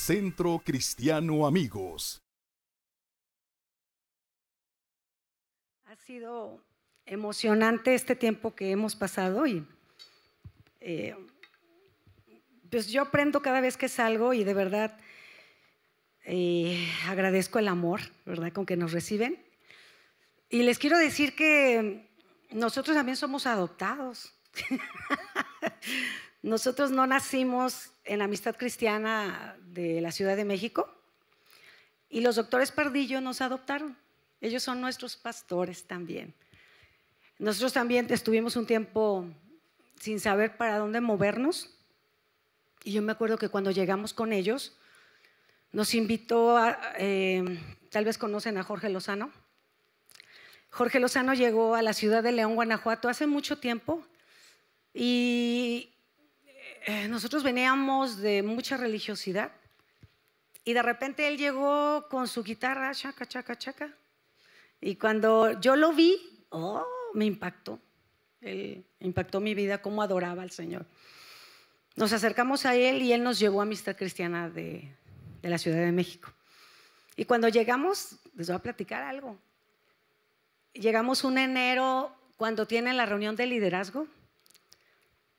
Centro Cristiano Amigos. Ha sido emocionante este tiempo que hemos pasado y eh, pues yo aprendo cada vez que salgo y de verdad eh, agradezco el amor, ¿verdad?, con que nos reciben. Y les quiero decir que nosotros también somos adoptados. nosotros no nacimos en la amistad cristiana de la Ciudad de México y los doctores Pardillo nos adoptaron. Ellos son nuestros pastores también. Nosotros también estuvimos un tiempo sin saber para dónde movernos. Y yo me acuerdo que cuando llegamos con ellos, nos invitó a, eh, tal vez conocen a Jorge Lozano. Jorge Lozano llegó a la ciudad de León, Guanajuato, hace mucho tiempo. Y nosotros veníamos de mucha religiosidad. Y de repente él llegó con su guitarra, chaca, chaca, chaca. Y cuando yo lo vi, oh, me impactó. impactó mi vida, cómo adoraba al Señor. Nos acercamos a Él y Él nos llevó a Amistad Cristiana de, de la Ciudad de México. Y cuando llegamos, les voy a platicar algo. Llegamos un enero cuando tienen la reunión de liderazgo.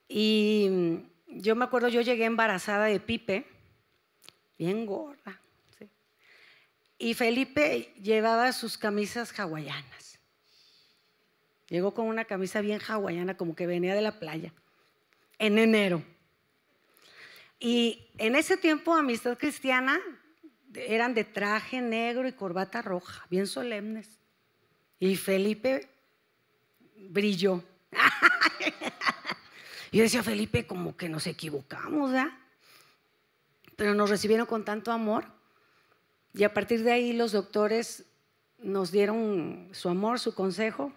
Y yo me acuerdo, yo llegué embarazada de Pipe, bien gorda. Y Felipe llevaba sus camisas hawaianas. Llegó con una camisa bien hawaiana, como que venía de la playa, en enero. Y en ese tiempo, Amistad Cristiana eran de traje negro y corbata roja, bien solemnes. Y Felipe brilló. Yo decía, Felipe, como que nos equivocamos, ¿verdad? Pero nos recibieron con tanto amor. Y a partir de ahí los doctores nos dieron su amor, su consejo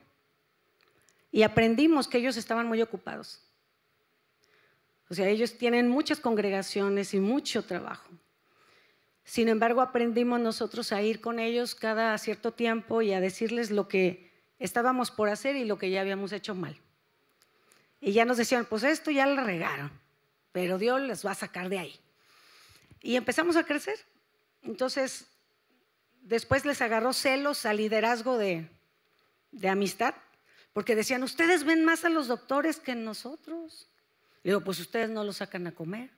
y aprendimos que ellos estaban muy ocupados. O sea, ellos tienen muchas congregaciones y mucho trabajo. Sin embargo, aprendimos nosotros a ir con ellos cada cierto tiempo y a decirles lo que estábamos por hacer y lo que ya habíamos hecho mal. Y ya nos decían, pues esto ya lo regaron, pero Dios les va a sacar de ahí. Y empezamos a crecer. Entonces, después les agarró celos al liderazgo de, amistad porque decían, ustedes ven más a los doctores que nosotros. Le digo, pues ustedes no los sacan a comer.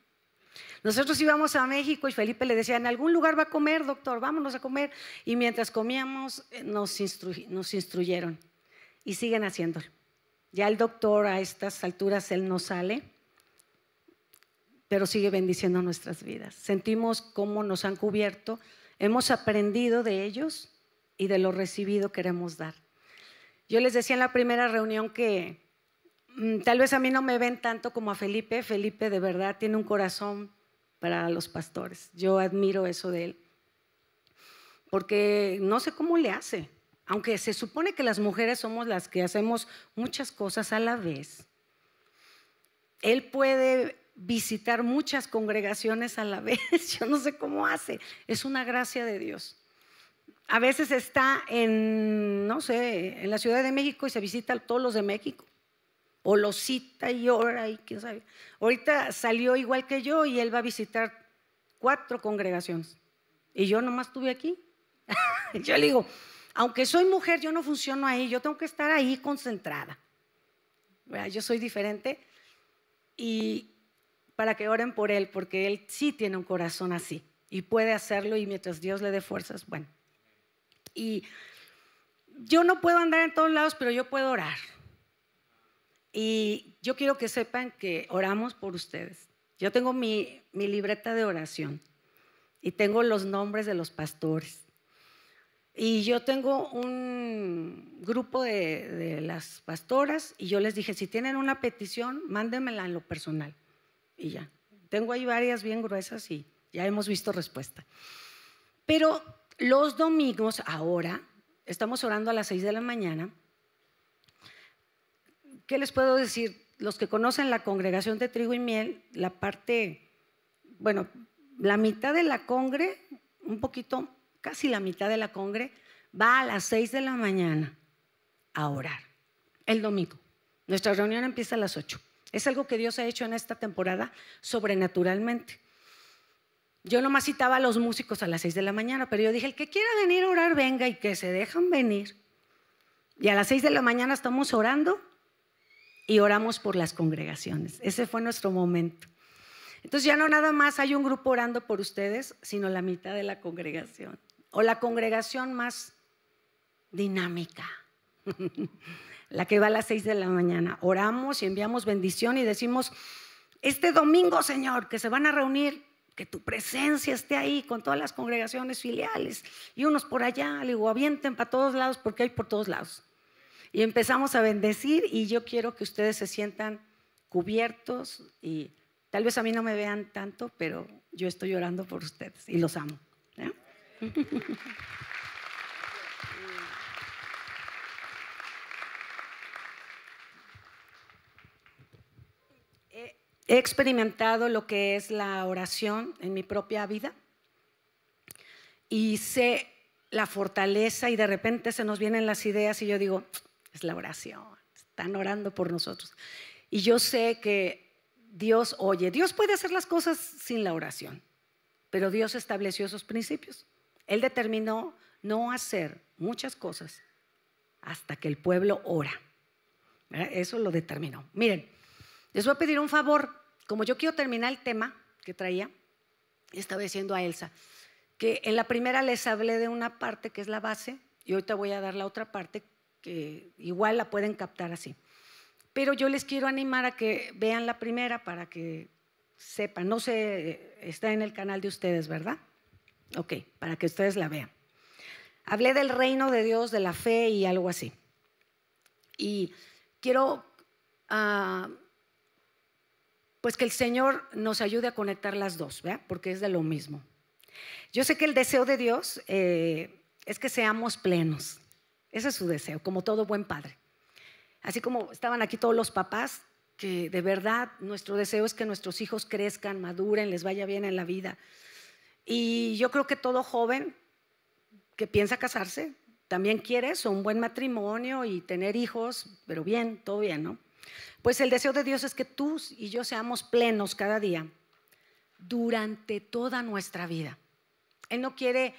Nosotros íbamos a México y Felipe le decía, en algún lugar va a comer, doctor, vámonos a comer. Y mientras comíamos eh, nos, nos instruyeron y siguen haciéndolo. Ya el doctor a estas alturas, él no sale, pero sigue bendiciendo nuestras vidas. Sentimos cómo nos han cubierto, hemos aprendido de ellos y de lo recibido queremos dar. Yo les decía en la primera reunión que mm, tal vez a mí no me ven tanto como a Felipe. Felipe de verdad tiene un corazón para los pastores. Yo admiro eso de él. Porque no sé cómo le hace. Aunque se supone que las mujeres somos las que hacemos muchas cosas a la vez. Él puede visitar muchas congregaciones a la vez. Yo no sé cómo hace. Es una gracia de Dios. A veces está en, no sé, en la Ciudad de México y se visita a todos los de México. O los cita y ora y quién sabe. Ahorita salió igual que yo y él va a visitar cuatro congregaciones. Y yo nomás estuve aquí. yo le digo, aunque soy mujer, yo no funciono ahí, yo tengo que estar ahí concentrada. Yo soy diferente y para que oren por él, porque él sí tiene un corazón así y puede hacerlo y mientras Dios le dé fuerzas, bueno. Y yo no puedo andar en todos lados, pero yo puedo orar. Y yo quiero que sepan que oramos por ustedes. Yo tengo mi, libreta de oración y tengo los nombres de los pastores. Y yo tengo un grupo de, de, las pastoras y yo les dije, si tienen una petición, mándenmela en lo personal. Y ya. Tengo ahí varias bien gruesas y ya hemos visto respuesta. Pero los domingos, ahora, estamos orando a las 6 de la mañana. ¿Qué les puedo decir? Los que conocen la congregación de trigo y miel, la parte, bueno, la mitad de la congre, un poquito, casi la mitad de la congre, va a las 6 de la mañana a orar, el domingo. Nuestra reunión empieza a las 8. Es algo que Dios ha hecho en esta temporada sobrenaturalmente. yo nomás citaba a los músicos a las 6 de la mañana, pero yo dije, el que quiera venir a orar, venga y que se dejan venir. Y a las 6 de la mañana estamos orando y oramos por las congregaciones. Ese fue nuestro momento. Entonces ya no nada más hay un grupo orando por ustedes, sino la mitad de la congregación. O la congregación más dinámica. la que va a las 6 de la mañana. Oramos y enviamos bendición y decimos, este domingo, Señor, que se van a reunir, que tu presencia esté ahí con todas las congregaciones filiales y unos por allá, le avienten para todos lados porque hay por todos lados. Y empezamos a bendecir y yo quiero que ustedes se sientan cubiertos y tal vez a mí no me vean tanto, pero yo estoy orando por ustedes y los amo. He experimentado lo que es la oración en mi propia vida y sé la fortaleza y de repente se nos vienen las ideas y yo digo, es la oración, están orando por nosotros. Y yo sé que Dios oye, Dios puede hacer las cosas sin la oración, pero Dios estableció esos principios. Él determinó no hacer muchas cosas hasta que el pueblo ora. Eso lo determinó. Miren, les voy a pedir un favor, como yo quiero terminar el tema que traía, estaba diciendo a Elsa, que en la primera les hablé de una parte que es la base y hoy te voy a dar la otra parte que igual la pueden captar así. Pero yo les quiero animar a que vean la primera para que sepan, no sé, está en el canal de ustedes, ¿verdad? Ok, para que ustedes la vean. Hablé del reino de Dios, de la fe y algo así. Y quiero uh, pues que el Señor nos ayude a conectar las dos, ¿verdad? porque es de lo mismo. Yo sé que el deseo de Dios eh, es que seamos plenos. Ese es su deseo, como todo buen padre. Así como estaban aquí todos los papás, que de verdad nuestro deseo es que nuestros hijos crezcan, maduren, les vaya bien en la vida. Y yo creo que todo joven que piensa casarse también quiere eso, un buen matrimonio y tener hijos, pero bien, todo bien, ¿no? Pues el deseo de Dios es que tú y yo seamos plenos cada día durante toda nuestra vida. Él no quiere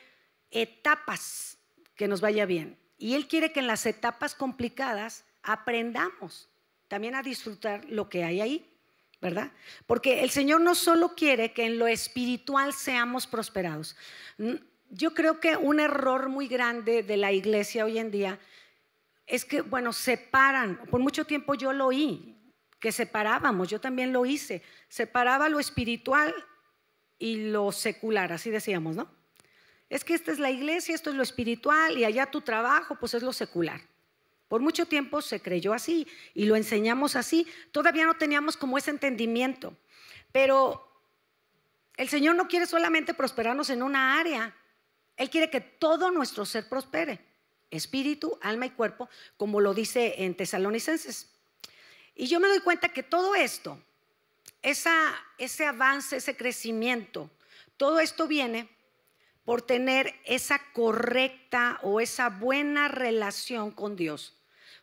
etapas que nos vaya bien. Y Él quiere que en las etapas complicadas aprendamos también a disfrutar lo que hay ahí, ¿verdad? Porque el Señor no solo quiere que en lo espiritual seamos prosperados. Yo creo que un error muy grande de la iglesia hoy en día es que, bueno, separan, por mucho tiempo yo lo oí, que separábamos, yo también lo hice, separaba lo espiritual y lo secular, así decíamos, ¿no? Es que esta es la iglesia, esto es lo espiritual y allá tu trabajo, pues es lo secular. Por mucho tiempo se creyó así y lo enseñamos así. Todavía no teníamos como ese entendimiento. Pero el Señor no quiere solamente prosperarnos en una área. Él quiere que todo nuestro ser prospere espíritu, alma y cuerpo, como lo dice en Tesalonicenses. Y yo me doy cuenta que todo esto, ese avance, ese crecimiento, todo esto viene por tener esa correcta o esa buena relación con Dios.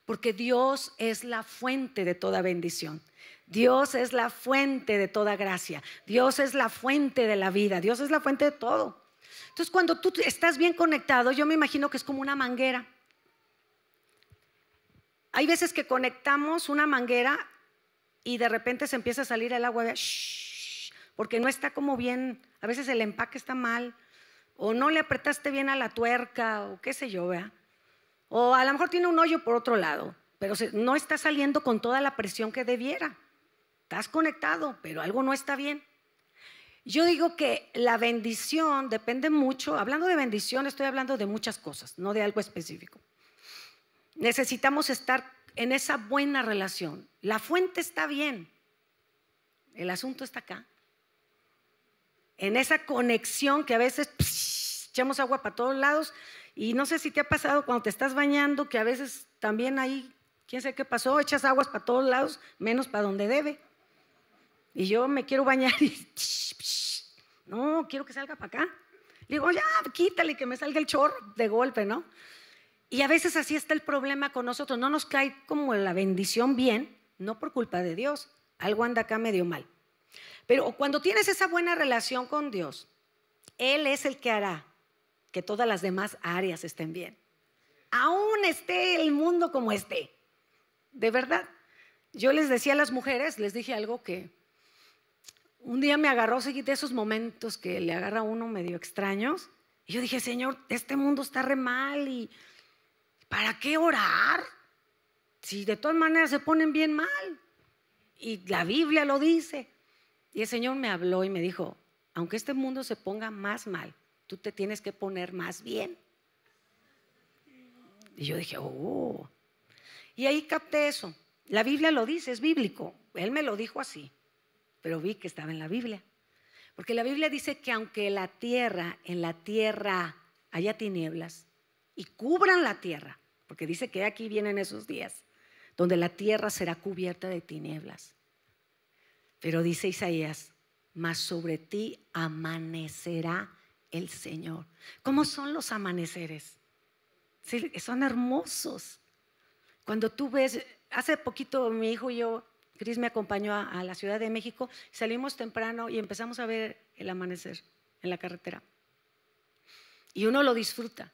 Porque Dios es la fuente de toda bendición. Dios es la fuente de toda gracia. Dios es la fuente de la vida. Dios es la fuente de todo. Entonces, cuando tú estás bien conectado, yo me imagino que es como una manguera. Hay veces que conectamos una manguera y de repente se empieza a salir el agua, porque no está como bien, a veces el empaque está mal, o no le apretaste bien a la tuerca, o qué sé yo, vea. O a lo mejor tiene un hoyo por otro lado, pero no está saliendo con toda la presión que debiera. Estás conectado, pero algo no está bien. Yo digo que la bendición depende mucho, hablando de bendición estoy hablando de muchas cosas, no de algo específico. Necesitamos estar en esa buena relación. La fuente está bien, el asunto está acá. En esa conexión que a veces echamos agua para todos lados y no sé si te ha pasado cuando te estás bañando que a veces también ahí, quién sabe qué pasó, echas aguas para todos lados, menos para donde debe. Y yo me quiero bañar y no, quiero que salga para acá. Digo, ya, quítale que me salga el chorro de golpe, ¿no? Y a veces así está el problema con nosotros. No nos cae como la bendición bien, no por culpa de Dios. Algo anda acá medio mal. Pero cuando tienes esa buena relación con Dios, Él es el que hará que todas las demás áreas estén bien. Aún esté el mundo como esté. De verdad. Yo les decía a las mujeres, les dije algo que un día me agarró de esos momentos que le agarra uno medio extraños. Y yo dije, Señor, este mundo está re mal y ¿para qué orar? Si de todas maneras se ponen bien mal. Y la Biblia lo dice. Y el Señor me habló y me dijo, aunque este mundo se ponga más mal, tú te tienes que poner más bien. Y yo dije, oh. Y ahí capté eso. La Biblia lo dice, es bíblico. Él me lo dijo así, pero vi que estaba en la Biblia. Porque la Biblia dice que aunque la tierra, en la tierra haya tinieblas y cubran la tierra, porque dice que aquí vienen esos días, donde la tierra será cubierta de tinieblas. Pero dice Isaías, mas sobre ti amanecerá el Señor. ¿Cómo son los amaneceres? son hermosos. Cuando tú ves, hace poquito mi hijo y yo, Cris me acompañó a, la Ciudad de México, salimos temprano y empezamos a ver el amanecer en la carretera. Y uno lo disfruta.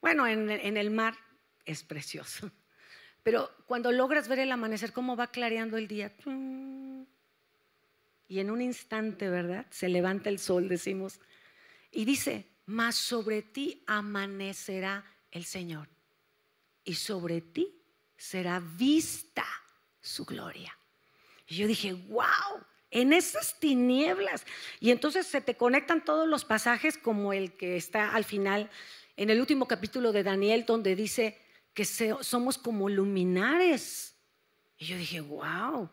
Bueno, en, en el mar es precioso. Pero cuando logras ver el amanecer, cómo va clareando el día. Y en un instante, ¿verdad? Se levanta el sol, decimos. Y dice, mas sobre ti amanecerá el Señor. Y sobre ti será vista su gloria. Y yo dije, wow, en esas tinieblas. Y entonces se te conectan todos los pasajes como el que está al final, en el último capítulo de Daniel, donde dice que somos como luminares. Y yo dije, wow,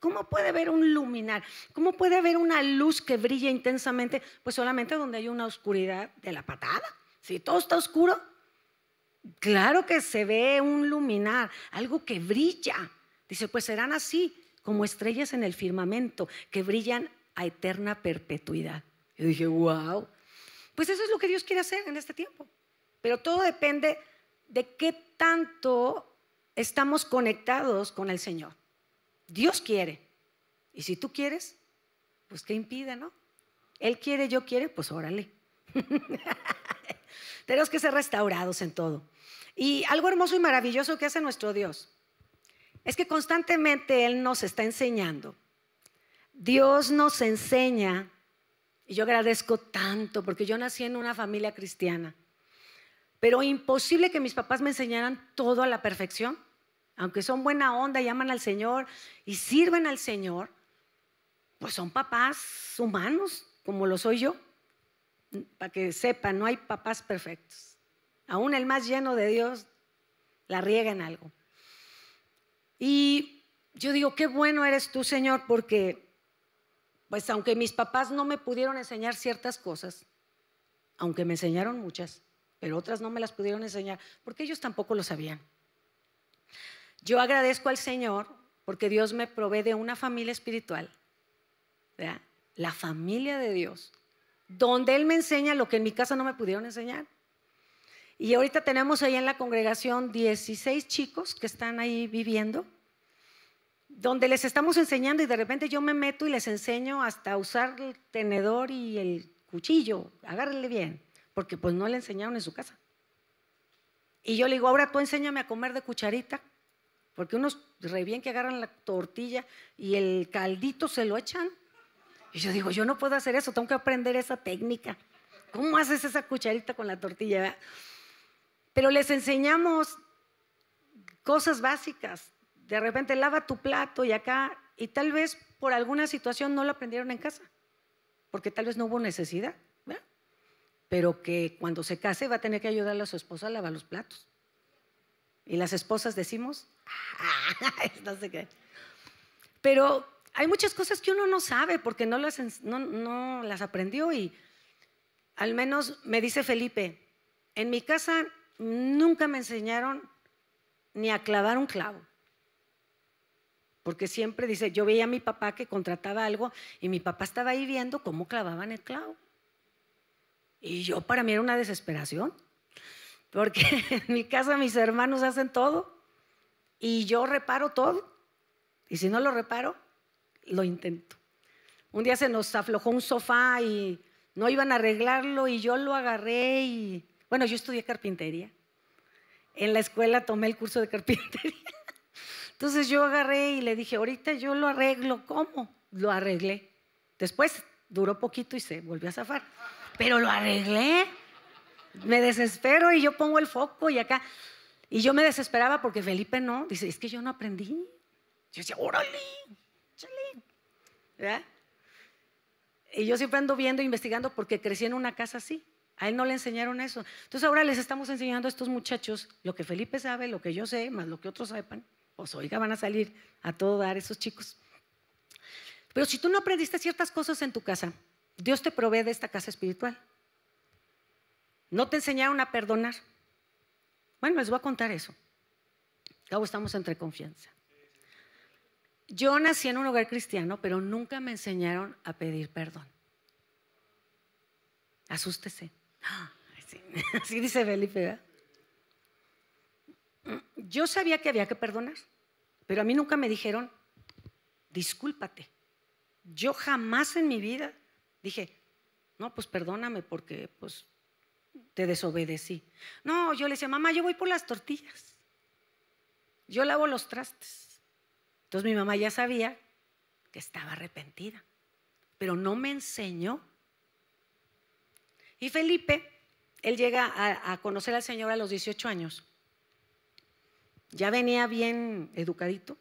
¿cómo puede haber un luminar? ¿Cómo puede haber una luz que brilla intensamente? Pues solamente donde hay una oscuridad de la patada. Si todo está oscuro, Claro que se ve un luminar, algo que brilla. Dice, pues serán así como estrellas en el firmamento, que brillan a eterna perpetuidad. Yo dije, wow. Pues eso es lo que Dios quiere hacer en este tiempo. Pero todo depende de qué tanto estamos conectados con el Señor. Dios quiere. Y si tú quieres, pues qué impide, ¿no? Él quiere, yo quiere, pues órale. Tenemos que ser restaurados en todo. Y algo hermoso y maravilloso que hace nuestro Dios es que constantemente Él nos está enseñando. Dios nos enseña, y yo agradezco tanto porque yo nací en una familia cristiana, pero imposible que mis papás me enseñaran todo a la perfección, aunque son buena onda y aman al Señor y sirven al Señor, pues son papás humanos, como lo soy yo, para que sepan, no hay papás perfectos. Aún el más lleno de Dios la riega en algo. Y yo digo, qué bueno eres tú, Señor, porque, pues aunque mis papás no me pudieron enseñar ciertas cosas, aunque me enseñaron muchas, pero otras no me las pudieron enseñar, porque ellos tampoco lo sabían. Yo agradezco al Señor porque Dios me provee de una familia espiritual, la familia de Dios, donde Él me enseña lo que en mi casa no me pudieron enseñar. Y ahorita tenemos ahí en la congregación 16 chicos que están ahí viviendo, donde les estamos enseñando y de repente yo me meto y les enseño hasta usar el tenedor y el cuchillo, agárrenle bien, porque pues no le enseñaron en su casa. Y yo le digo, ahora tú enséñame a comer de cucharita, porque unos re bien que agarran la tortilla y el caldito se lo echan. Y yo digo, yo no puedo hacer eso, tengo que aprender esa técnica. ¿Cómo haces esa cucharita con la tortilla? pero les enseñamos cosas básicas. De repente lava tu plato y acá, y tal vez por alguna situación no lo aprendieron en casa, porque tal vez no hubo necesidad, pero que cuando se case va a tener que ayudarle a su esposa a lavar los platos. Y las esposas decimos, no sé qué. Pero hay muchas cosas que uno no sabe porque no las, no, no las aprendió y al menos me dice Felipe, en mi casa nunca me enseñaron ni a clavar un clavo. Porque siempre dice, yo veía a mi papá que contrataba algo y mi papá estaba ahí viendo cómo clavaban el clavo. Y yo para mí era una desesperación, porque en mi casa mis hermanos hacen todo y yo reparo todo. Y si no lo reparo, lo intento. Un día se nos aflojó un sofá y no iban a arreglarlo y yo lo agarré y, bueno, yo estudié carpintería. En la escuela tomé el curso de carpintería. Entonces yo agarré y le dije, ahorita yo lo arreglo. ¿Cómo? Lo arreglé. Después duró poquito y se volvió a zafar. Pero lo arreglé. Me desespero y yo pongo el foco y acá. Y yo me desesperaba porque Felipe no. Dice, es que yo no aprendí. Yo decía, órale, chale. ¿verdad? Y yo siempre ando viendo, investigando, porque crecí en una casa así. A él no le enseñaron eso. Entonces ahora les estamos enseñando a estos muchachos lo que Felipe sabe, lo que yo sé, más lo que otros sepan. Pues oiga, van a salir a todo dar esos chicos. Pero si tú no aprendiste ciertas cosas en tu casa, Dios te provee de esta casa espiritual. No te enseñaron a perdonar. Bueno, les voy a contar eso. Cabo estamos entre confianza. Yo nací en un hogar cristiano, pero nunca me enseñaron a pedir perdón. Asústese. Así dice Felipe. Yo sabía que había que perdonar, pero a mí nunca me dijeron, discúlpate. Yo jamás en mi vida dije, no, pues perdóname porque pues te desobedecí. No, yo le decía, mamá, yo voy por las tortillas. Yo lavo los trastes. Entonces mi mamá ya sabía que estaba arrepentida, pero no me enseñó. Y Felipe, él llega a, conocer al Señor a los 18 años. Ya venía bien educadito,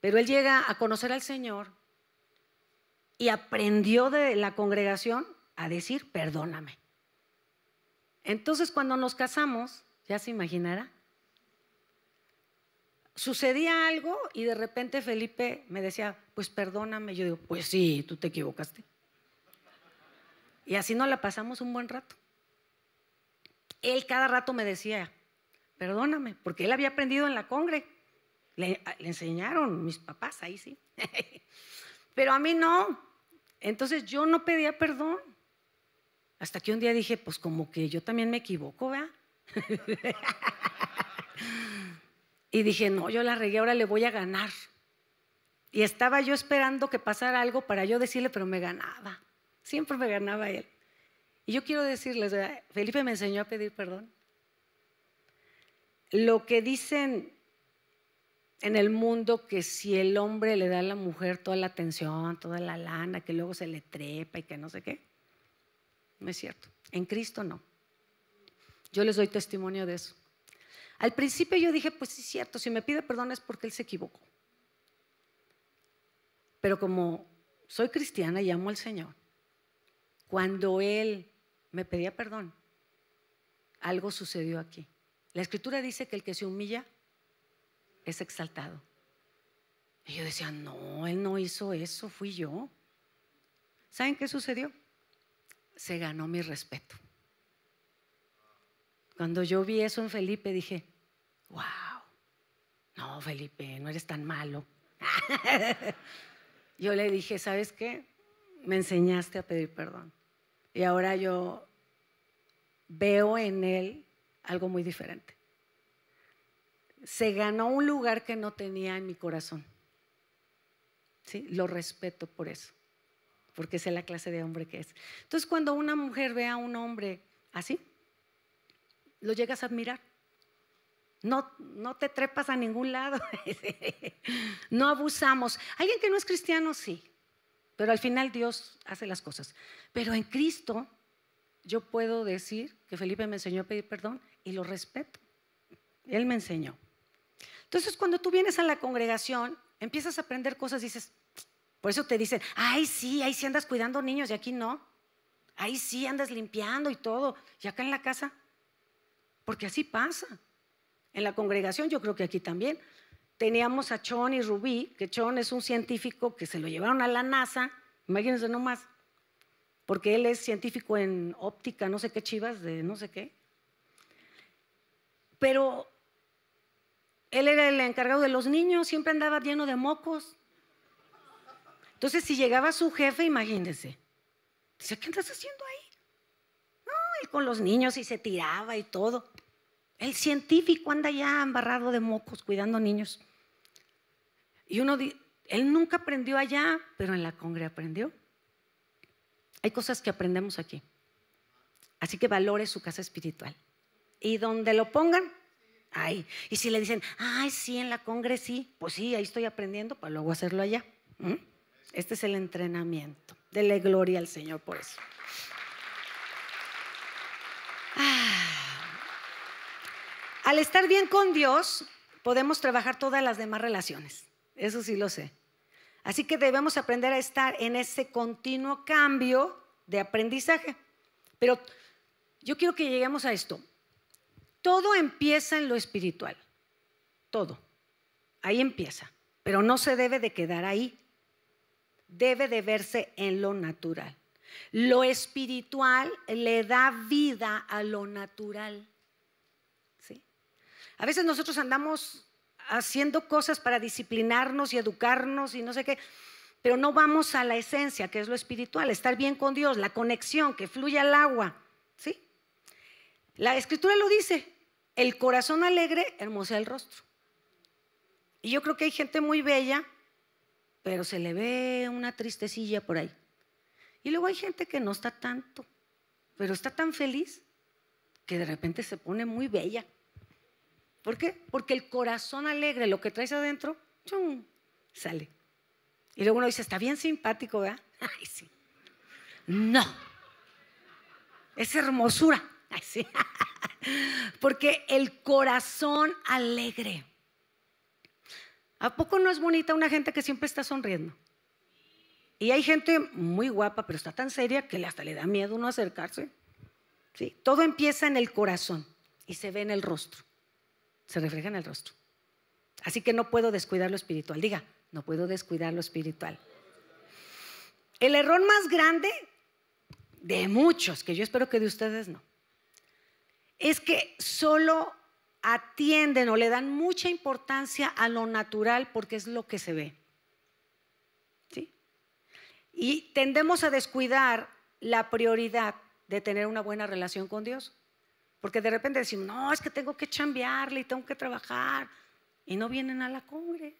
pero él llega a conocer al Señor y aprendió de la congregación a decir, perdóname. Entonces cuando nos casamos, ya se imaginará, sucedía algo y de repente Felipe me decía, pues perdóname. Yo digo, pues sí, tú te equivocaste. Y así nos la pasamos un buen rato. Él cada rato me decía, perdóname, porque él había aprendido en la congre. Le, le enseñaron mis papás, ahí sí. Pero a mí no. Entonces yo no pedía perdón. Hasta que un día dije, pues como que yo también me equivoco, ¿verdad? Y dije, no, yo la regué, ahora le voy a ganar. Y estaba yo esperando que pasara algo para yo decirle, pero me ganaba. Siempre me ganaba él. Y yo quiero decirles, Felipe me enseñó a pedir perdón. Lo que dicen en el mundo que si el hombre le da a la mujer toda la atención, toda la lana, que luego se le trepa y que no sé qué, no es cierto. En Cristo no. Yo les doy testimonio de eso. Al principio yo dije, pues sí es cierto, si me pide perdón es porque él se equivocó. Pero como soy cristiana y amo al Señor, cuando él me pedía perdón, algo sucedió aquí. La escritura dice que el que se humilla es exaltado. Y yo decía, no, él no hizo eso, fui yo. ¿Saben qué sucedió? Se ganó mi respeto. Cuando yo vi eso en Felipe dije, wow, no Felipe, no eres tan malo. yo le dije, ¿sabes qué? Me enseñaste a pedir perdón. Y ahora yo veo en él algo muy diferente. Se ganó un lugar que no tenía en mi corazón. ¿Sí? Lo respeto por eso, porque sé la clase de hombre que es. Entonces, cuando una mujer ve a un hombre así, lo llegas a admirar. No, no te trepas a ningún lado. no abusamos. Alguien que no es cristiano, sí. Pero al final Dios hace las cosas. Pero en Cristo yo puedo decir que Felipe me enseñó a pedir perdón y lo respeto. Él me enseñó. Entonces cuando tú vienes a la congregación, empiezas a aprender cosas, dices, por eso te dicen, ay sí, ahí sí andas cuidando niños y aquí no. Ahí sí andas limpiando y todo. Y acá en la casa porque así pasa. En la congregación, yo creo que aquí también, teníamos a Chon y Rubí, que Chon es un científico que se lo llevaron a la NASA, imagínense nomás, porque él es científico en óptica, no sé qué chivas, de no sé qué. Pero él era el encargado de los niños, siempre andaba lleno de mocos. Entonces, si llegaba su jefe, imagínense, dice, ¿qué estás haciendo ahí? con los niños y se tiraba y todo. El científico anda ya embarrado de mocos cuidando niños. Y uno, él nunca aprendió allá, pero en la congre aprendió. Hay cosas que aprendemos aquí. Así que valore su casa espiritual. Y donde lo pongan, ahí. Y si le dicen, ay, sí, en la congre sí, pues sí, ahí estoy aprendiendo para luego hacerlo allá. ¿Mm? Este es el entrenamiento. Dele gloria al Señor por eso. Ah. Al estar bien con Dios, podemos trabajar todas las demás relaciones. Eso sí lo sé. Así que debemos aprender a estar en ese continuo cambio de aprendizaje. Pero yo quiero que lleguemos a esto. Todo empieza en lo espiritual. Todo. Ahí empieza. Pero no se debe de quedar ahí. Debe de verse en lo natural. Lo espiritual le da vida a lo natural. ¿Sí? A veces nosotros andamos haciendo cosas para disciplinarnos y educarnos y no sé qué, pero no vamos a la esencia, que es lo espiritual, estar bien con Dios, la conexión, que fluya el agua. ¿Sí? La escritura lo dice, el corazón alegre hermosea el rostro. Y yo creo que hay gente muy bella, pero se le ve una tristecilla por ahí. Y luego hay gente que no está tanto, pero está tan feliz que de repente se pone muy bella. ¿Por qué? Porque el corazón alegre, lo que traes adentro, ¡chum! sale. Y luego uno dice, está bien simpático, ¿verdad? Ay, sí. No. Es hermosura. Ay, sí. Porque el corazón alegre. ¿A poco no es bonita una gente que siempre está sonriendo? Y hay gente muy guapa, pero está tan seria que hasta le da miedo uno acercarse. ¿Sí? Todo empieza en el corazón y se ve en el rostro. Se refleja en el rostro. Así que no puedo descuidar lo espiritual. Diga, no puedo descuidar lo espiritual. El error más grande de muchos, que yo espero que de ustedes no, es que solo atienden o le dan mucha importancia a lo natural porque es lo que se ve. ¿Sí? Y tendemos a descuidar la prioridad de tener una buena relación con Dios. Porque de repente decimos, no, es que tengo que chambearle y tengo que trabajar. Y no vienen a la cumbre.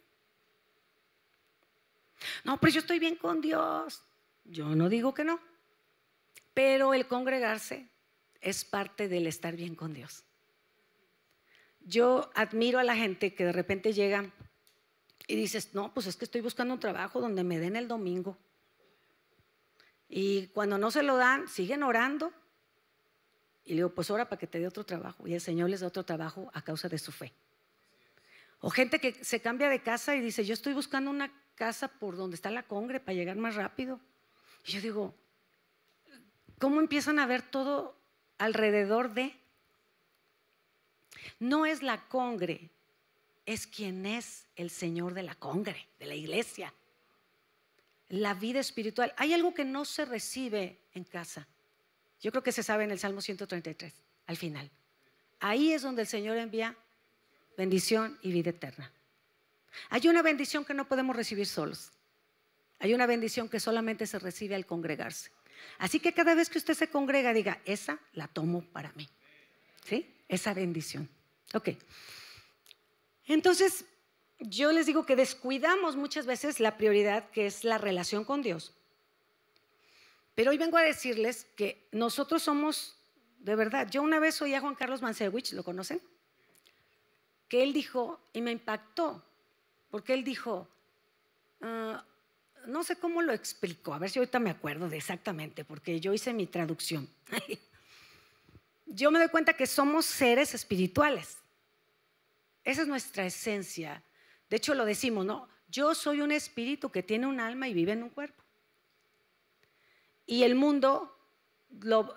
No, pero yo estoy bien con Dios. Yo no digo que no. Pero el congregarse es parte del estar bien con Dios. Yo admiro a la gente que de repente llega y dices, no, pues es que estoy buscando un trabajo donde me den el domingo. Y cuando no se lo dan, siguen orando. Y le digo, pues ora para que te dé otro trabajo. Y el Señor les da otro trabajo a causa de su fe. O gente que se cambia de casa y dice, yo estoy buscando una casa por donde está la congre para llegar más rápido. Y yo digo, ¿cómo empiezan a ver todo alrededor de, no es la congre, es quien es el Señor de la congre, de la iglesia. La vida espiritual. Hay algo que no se recibe en casa. Yo creo que se sabe en el Salmo 133, al final. Ahí es donde el Señor envía bendición y vida eterna. Hay una bendición que no podemos recibir solos. Hay una bendición que solamente se recibe al congregarse. Así que cada vez que usted se congrega, diga, esa la tomo para mí. Esa bendición. Ok. Entonces, yo les digo que descuidamos muchas veces la prioridad que es la relación con Dios. Pero hoy vengo a decirles que nosotros somos, de verdad, yo una vez oí a Juan Carlos Mansewich, ¿lo conocen? Que él dijo, y me impactó, porque él dijo, ah, no sé cómo lo explicó, a ver si ahorita me acuerdo de exactamente, porque yo hice mi traducción. yo me doy cuenta que somos seres espirituales. Esa es nuestra esencia. De hecho, lo decimos, ¿no? Yo soy un espíritu que tiene un alma y vive en un cuerpo. Y el mundo,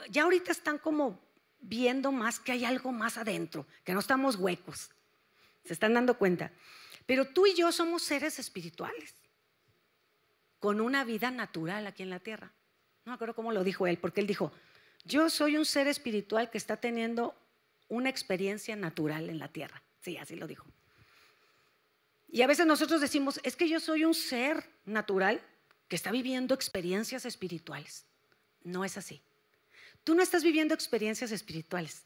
ya ahorita están como viendo más que hay algo más adentro, que no estamos huecos. Se están dando cuenta. Pero tú y yo somos seres espirituales con una vida natural aquí en la tierra. No me acuerdo cómo lo dijo él, porque él dijo, yo soy un ser espiritual que está teniendo una experiencia natural en la tierra. Sí, así lo dijo. Y a veces nosotros decimos, es que yo soy un ser natural que está viviendo experiencias espirituales. No es así. Tú no estás viviendo experiencias espirituales.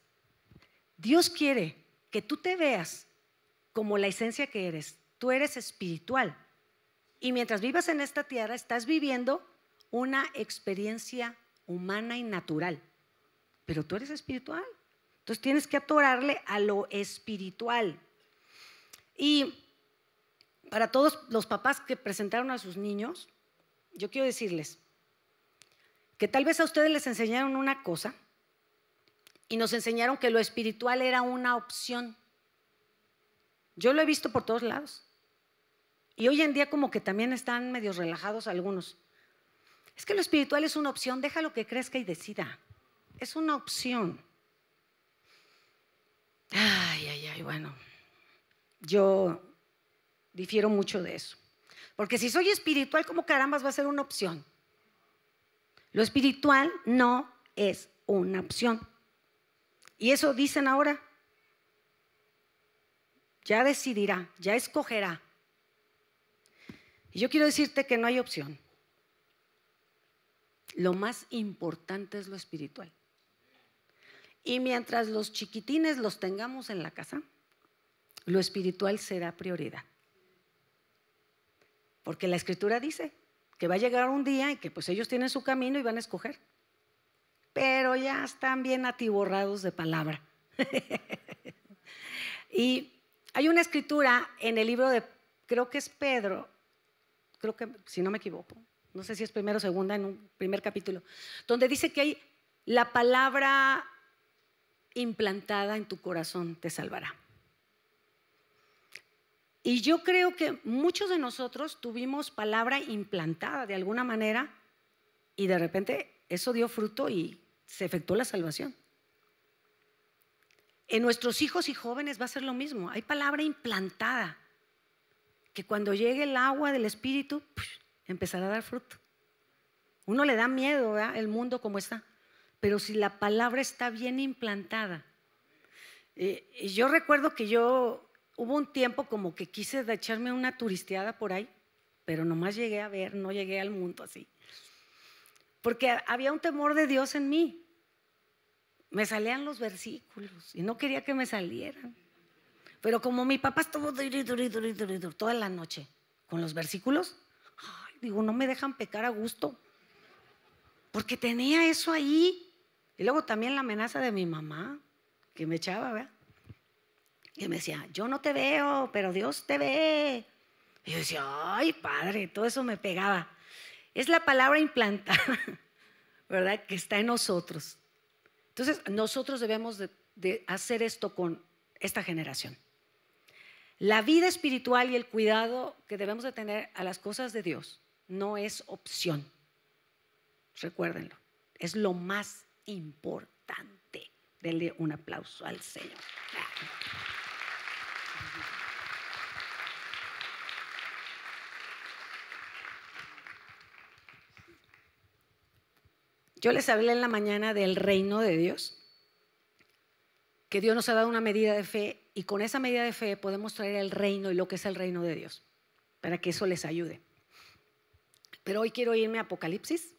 Dios quiere que tú te veas como la esencia que eres. Tú eres espiritual. Y mientras vivas en esta tierra, estás viviendo una experiencia humana y natural, pero tú eres espiritual. Entonces tienes que atorarle a lo espiritual. Y para todos los papás que presentaron a sus niños, yo quiero decirles que tal vez a ustedes les enseñaron una cosa y nos enseñaron que lo espiritual era una opción. Yo lo he visto por todos lados. Y hoy en día como que también están medio relajados algunos. Es que lo espiritual es una opción, déjalo que crezca y decida. Es una opción. Ay, ay, ay, bueno. Yo difiero mucho de eso. Porque si soy espiritual, ¿cómo carambas va a ser una opción? Lo espiritual no es una opción. Y eso dicen ahora. Ya decidirá, ya escogerá. Y yo quiero decirte que no hay opción. Lo más importante es lo espiritual. Y mientras los chiquitines los tengamos en la casa, lo espiritual será prioridad. Porque la escritura dice que va a llegar un día y que pues ellos tienen su camino y van a escoger. Pero ya están bien atiborrados de palabra. y hay una escritura en el libro de, creo que es Pedro, creo que si no me equivoco, no sé si es primero o segunda en un primer capítulo, donde dice que hay la palabra implantada en tu corazón te salvará. Y yo creo que muchos de nosotros tuvimos palabra implantada de alguna manera y de repente eso dio fruto y se efectuó la salvación. En nuestros hijos y jóvenes va a ser lo mismo. Hay palabra implantada que cuando llegue el agua del Espíritu empezará a dar fruto. Uno le da miedo ¿verdad? el mundo como está, pero si la palabra está bien implantada. Eh, yo recuerdo que yo hubo un tiempo como que quise echarme una turisteada por ahí, pero nomás llegué a ver, no llegué al mundo así. Porque había un temor de Dios en mí. Me salían los versículos y no quería que me salieran. Pero como mi papá estuvo toda la noche con los versículos, digo, no me dejan pecar a gusto. Porque tenía eso ahí. Y luego también la amenaza de mi mamá, que me echaba, ¿verdad? Y me decía, yo no te veo, pero Dios te ve. Y yo decía, ay, padre, todo eso me pegaba. Es la palabra implantada, ¿verdad? Que está en nosotros. Entonces, nosotros debemos de, hacer esto con esta generación. La vida espiritual y el cuidado que debemos de tener a las cosas de Dios no es opción. Recuérdenlo, es lo más importante. Denle un aplauso al Señor. Yo les hablé en la mañana del reino de Dios, que Dios nos ha dado una medida de fe y con esa medida de fe podemos traer el reino y lo que es el reino de Dios, para que eso les ayude. Pero hoy quiero irme a Apocalipsis,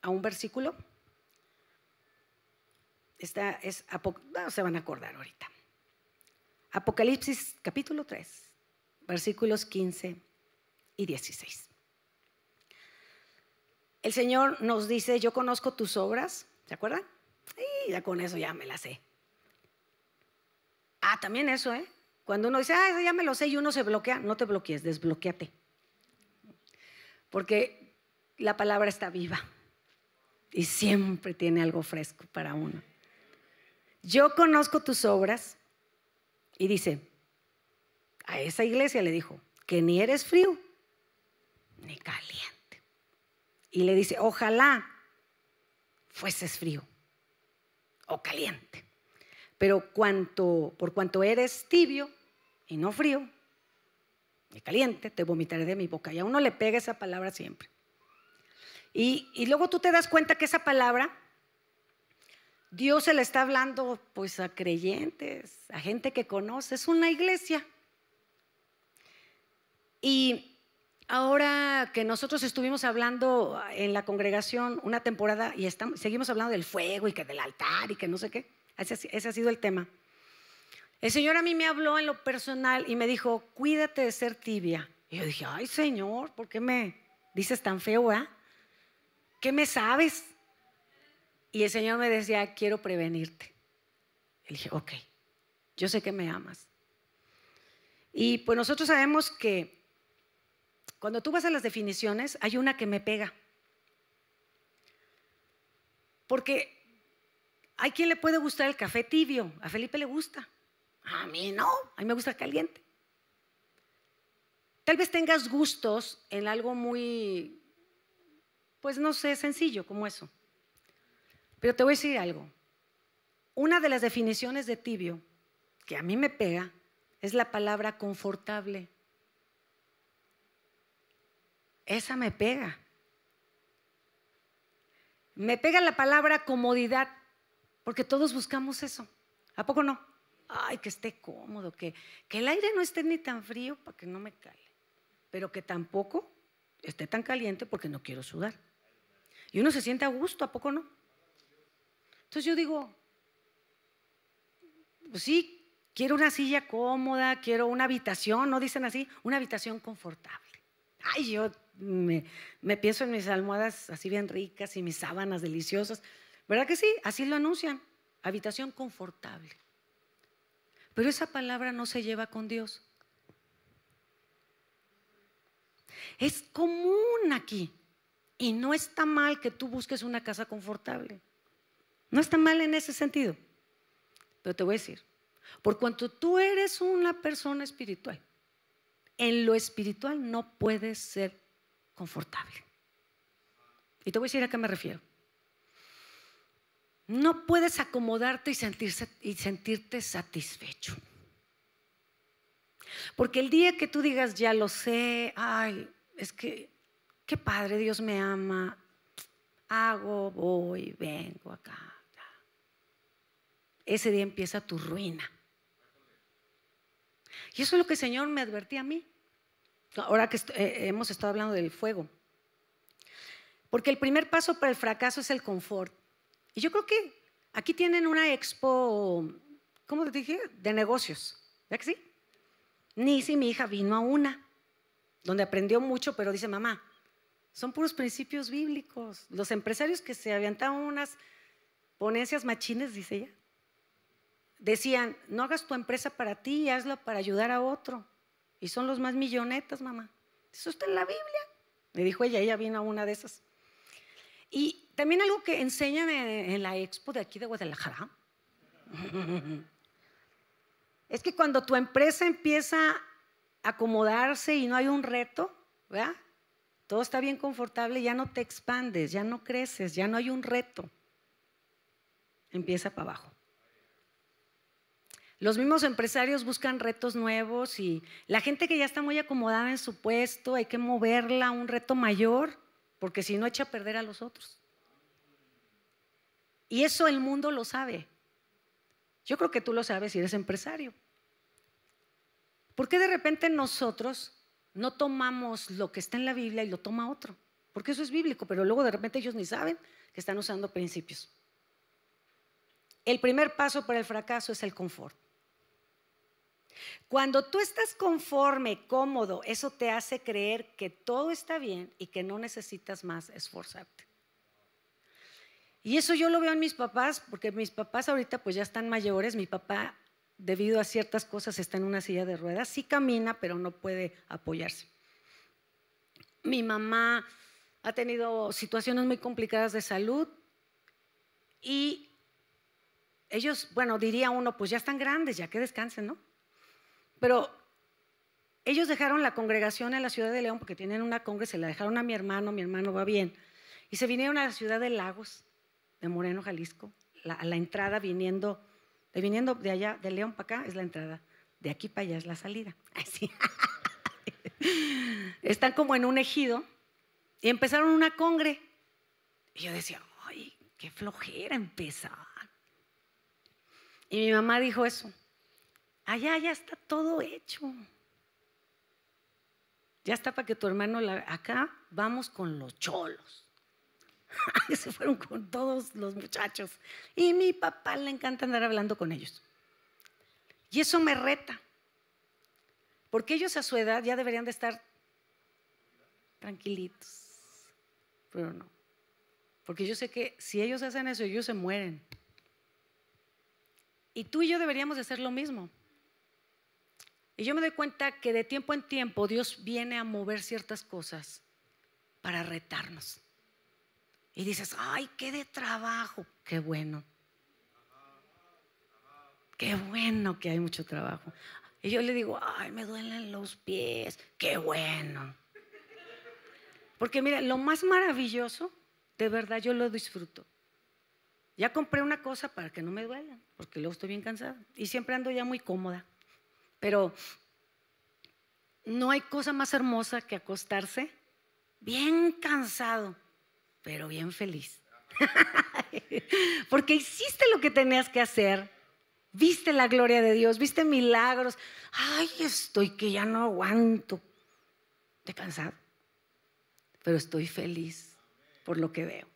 a un versículo. Esta es, no se van a acordar ahorita. Apocalipsis capítulo 3, versículos 15 y 16. El Señor nos dice, yo conozco tus obras, ¿se acuerdan? Y ya con eso ya me la sé. Ah, también eso, ¿eh? Cuando uno dice, ah, ya me lo sé y uno se bloquea, no te bloquees, desbloqueate. Porque la palabra está viva y siempre tiene algo fresco para uno. Yo conozco tus obras y dice, a esa iglesia le dijo, que ni eres frío ni caliente. Y le dice, ojalá fueses frío o caliente. Pero por cuanto eres tibio y no frío ni caliente, te vomitaré de mi boca. Y a uno le pega esa palabra siempre. Y, luego tú te das cuenta que esa palabra, Dios se le está hablando pues a creyentes, a gente que conoce, es una iglesia. Y Ahora que nosotros estuvimos hablando en la congregación una temporada y estamos, seguimos hablando del fuego y que del altar y que no sé qué, ese, ese, ha sido el tema. El Señor a mí me habló en lo personal y me dijo, cuídate de ser tibia. Y yo dije, ay Señor, ¿por qué me dices tan feo? Ah? ¿Qué me sabes? Y el Señor me decía, quiero prevenirte. Y dije, ok, yo sé que me amas. Y pues nosotros sabemos que cuando tú vas a las definiciones, hay una que me pega. Porque hay quien le puede gustar el café tibio, a Felipe le gusta, a mí no, a mí me gusta caliente. Tal vez tengas gustos en algo muy, pues no sé, sencillo como eso. Pero te voy a decir algo. Una de las definiciones de tibio que a mí me pega es la palabra confortable. Esa me pega. Me pega la palabra comodidad, porque todos buscamos eso. ¿A poco no? Ay, que esté cómodo, que, que el aire no esté ni tan frío para que no me cale, pero que tampoco esté tan caliente porque no quiero sudar. Y uno se siente a gusto, ¿a poco no? Entonces yo digo, pues sí, quiero una silla cómoda, quiero una habitación, ¿no dicen así? Una habitación confortable. Ay, yo me, pienso en mis almohadas así bien ricas y mis sábanas deliciosas. ¿Verdad que sí? Así lo anuncian. Habitación confortable. Pero esa palabra no se lleva con Dios. Es común aquí. Y no está mal que tú busques una casa confortable. No está mal en ese sentido. Pero te voy a decir, por cuanto tú eres una persona espiritual, en lo espiritual no puedes ser confortable. Y te voy a decir a qué me refiero. No puedes acomodarte y, y sentirte satisfecho. Porque el día que tú digas, ya lo sé, ay, es que, padre, Dios me ama, hago, voy, vengo acá. Ese día empieza tu ruina. Y eso es lo que el Señor me advertía a mí. Ahora que eh, hemos estado hablando del fuego. Porque el primer paso para el fracaso es el confort. Y yo creo que aquí tienen una expo, ¿cómo te dije? De negocios. ¿Ya que sí? Nisi, mi hija, vino a una, donde aprendió mucho, pero dice, mamá, son puros principios bíblicos. Los empresarios que se aviantaban unas ponencias machines, dice ella, decían, no hagas tu empresa para ti, hazla para ayudar a otro. Y son los más millonetas, mamá. Eso está en la Biblia. Me dijo ella, ella vino a una de esas. Y también algo que enseñan en la expo de aquí de Guadalajara es que cuando tu empresa empieza a acomodarse y no hay un reto, ¿verdad? Todo está bien confortable, ya no te expandes, ya no creces, ya no hay un reto. Empieza para abajo. Los mismos empresarios buscan retos nuevos y la gente que ya está muy acomodada en su puesto, hay que moverla a un reto mayor, porque si no echa a perder a los otros. Y eso el mundo lo sabe. Yo creo que tú lo sabes si eres empresario. ¿Por qué de repente nosotros no tomamos lo que está en la Biblia y lo toma otro? Porque eso es bíblico, pero luego de repente ellos ni saben que están usando principios. El primer paso para el fracaso es el confort. Cuando tú estás conforme, cómodo, eso te hace creer que todo está bien y que no necesitas más esforzarte. Y eso yo lo veo en mis papás, porque mis papás ahorita pues ya están mayores, mi papá debido a ciertas cosas está en una silla de ruedas, sí camina, pero no puede apoyarse. Mi mamá ha tenido situaciones muy complicadas de salud y ellos, bueno, diría uno, pues ya están grandes, ya que descansen, ¿no? Pero ellos dejaron la congregación en la ciudad de León porque tienen una congregación, se la dejaron a mi hermano, mi hermano va bien, y se vinieron a la ciudad de Lagos, de Moreno, Jalisco, a la entrada viniendo, de viniendo de allá, de León para acá es la entrada, de aquí para allá es la salida. Así. Están como en un ejido y empezaron una congre. Y yo decía, ay, qué flojera empezar. Y mi mamá dijo eso. Allá ya está todo hecho. Ya está para que tu hermano, acá vamos con los cholos. Se fueron con todos los muchachos. Y mi papá le encanta andar hablando con ellos. Y eso me reta. Porque ellos a su edad ya deberían de estar tranquilitos. Pero no. Porque yo sé que si ellos hacen eso, ellos se mueren. Y tú y yo deberíamos de hacer lo mismo. Y yo me doy cuenta que de tiempo en tiempo Dios viene a mover ciertas cosas para retarnos. Y dices, ay, qué de trabajo, qué bueno. Qué bueno que hay mucho trabajo. Y yo le digo, ay, me duelen los pies, qué bueno. Porque mira, lo más maravilloso, de verdad yo lo disfruto. Ya compré una cosa para que no me duela, porque luego estoy bien cansada. Y siempre ando ya muy cómoda. Pero no hay cosa más hermosa que acostarse bien cansado, pero bien feliz. porque hiciste lo que tenías que hacer. Viste la gloria de Dios, viste milagros. Ay, estoy que ya no aguanto. Estoy cansado, pero estoy feliz por lo que veo.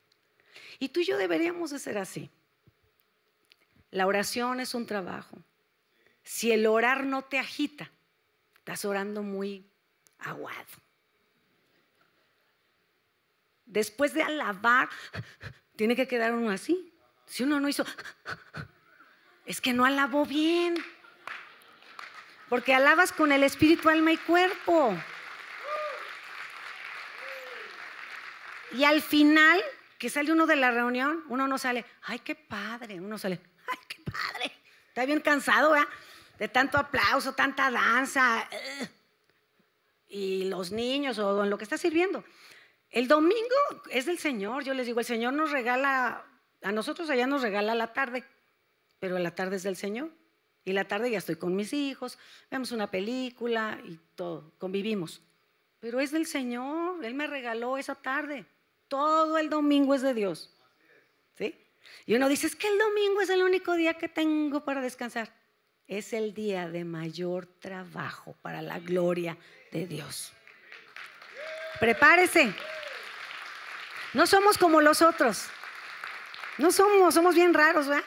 Y tú y yo deberíamos de ser así. La oración es un trabajo. Si el orar no te agita, estás orando muy aguado. Después de alabar, tiene que quedar uno así. Si uno no hizo, es que no alabó bien. Porque alabas con el espíritu, alma y cuerpo. Y al final que sale uno de la reunión, uno no sale, ay, qué padre, uno sale, ay, qué padre. Está bien cansado, ¿verdad? De tanto aplauso, tanta danza. Eh, y los niños o en lo que está sirviendo. El domingo es del Señor, yo les digo, el Señor nos regala, a nosotros allá nos regala la tarde, pero la tarde es del Señor. Y la tarde ya estoy con mis hijos, vemos una película y todo, convivimos. Pero es del Señor, Él me regaló esa tarde. Todo el domingo es de Dios. ¿Sí? Y uno dice, es que el domingo es el único día que tengo para descansar. Es el día de mayor trabajo para la gloria de Dios. Prepárese. No somos como los otros. No somos, somos bien raros, ¿verdad?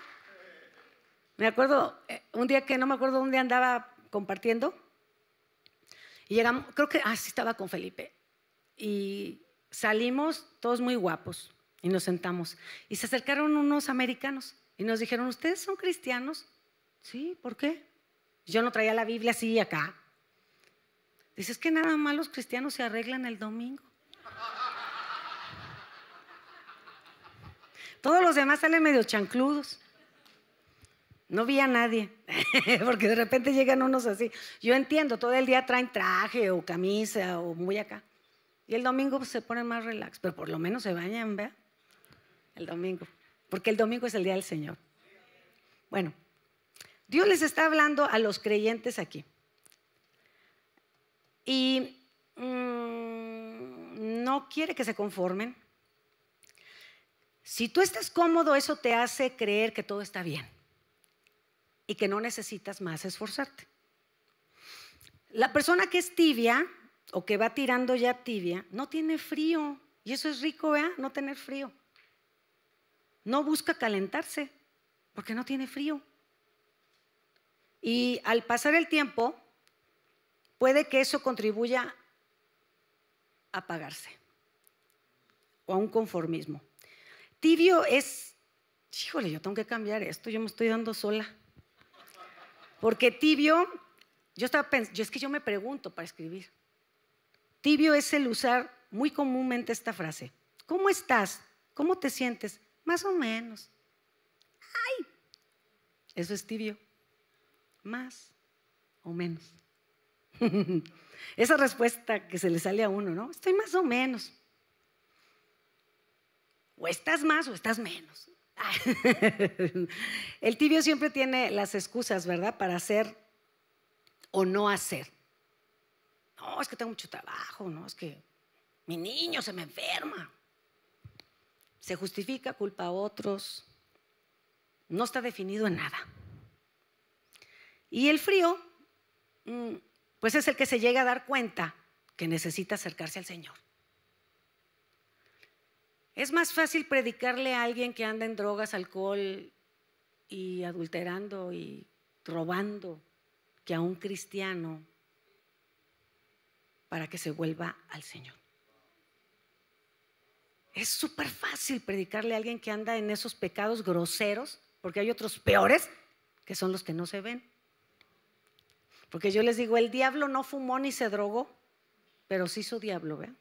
Me acuerdo eh, un día que no me acuerdo dónde andaba compartiendo. Y llegamos, creo que, ah, sí estaba con Felipe. Y Salimos todos muy guapos y nos sentamos. Y se acercaron unos americanos y nos dijeron, ¿ustedes son cristianos? Sí, ¿por qué? Yo no traía la Biblia así acá. Dices que nada más los cristianos se arreglan el domingo. Todos los demás salen medio chancludos. No vi a nadie, porque de repente llegan unos así. Yo entiendo, todo el día traen traje o camisa o muy acá. Y el domingo se pone más relax, pero por lo menos se bañan, ¿vea? El domingo. Porque el domingo es el día del Señor. Bueno, Dios les está hablando a los creyentes aquí. Y mm, no quiere que se conformen. Si tú estás cómodo, eso te hace creer que todo está bien y que no necesitas más esforzarte. La persona que es tibia o que va tirando ya tibia, no tiene frío. Y eso es rico, ¿verdad? No tener frío. No busca calentarse, porque no tiene frío. Y al pasar el tiempo, puede que eso contribuya a apagarse o a un conformismo. Tibio es, híjole, yo tengo que cambiar esto, yo me estoy dando sola. Porque tibio, yo estaba pensando, yo es que yo me pregunto para escribir. Tibio es el usar muy comúnmente esta frase. ¿Cómo estás? ¿Cómo te sientes? Más o menos. ¡Ay! Eso es tibio. Más o menos. Esa respuesta que se le sale a uno, ¿no? Estoy más o menos. O estás más o estás menos. El tibio siempre tiene las excusas, ¿verdad? Para hacer o no hacer. No, es que tengo mucho trabajo, no, es que mi niño se me enferma. Se justifica, culpa a otros. No está definido en nada. Y el frío, mm, pues es el que se llega a dar cuenta que necesita acercarse al Señor. Es más fácil predicarle a alguien que anda en drogas, alcohol y adulterando y robando que a un cristiano para que se vuelva al Señor. Es súper fácil predicarle a alguien que anda en esos pecados groseros, porque hay otros peores, que son los que no se ven. Porque yo les digo, el diablo no fumó ni se drogó, pero sí hizo diablo, ¿ve?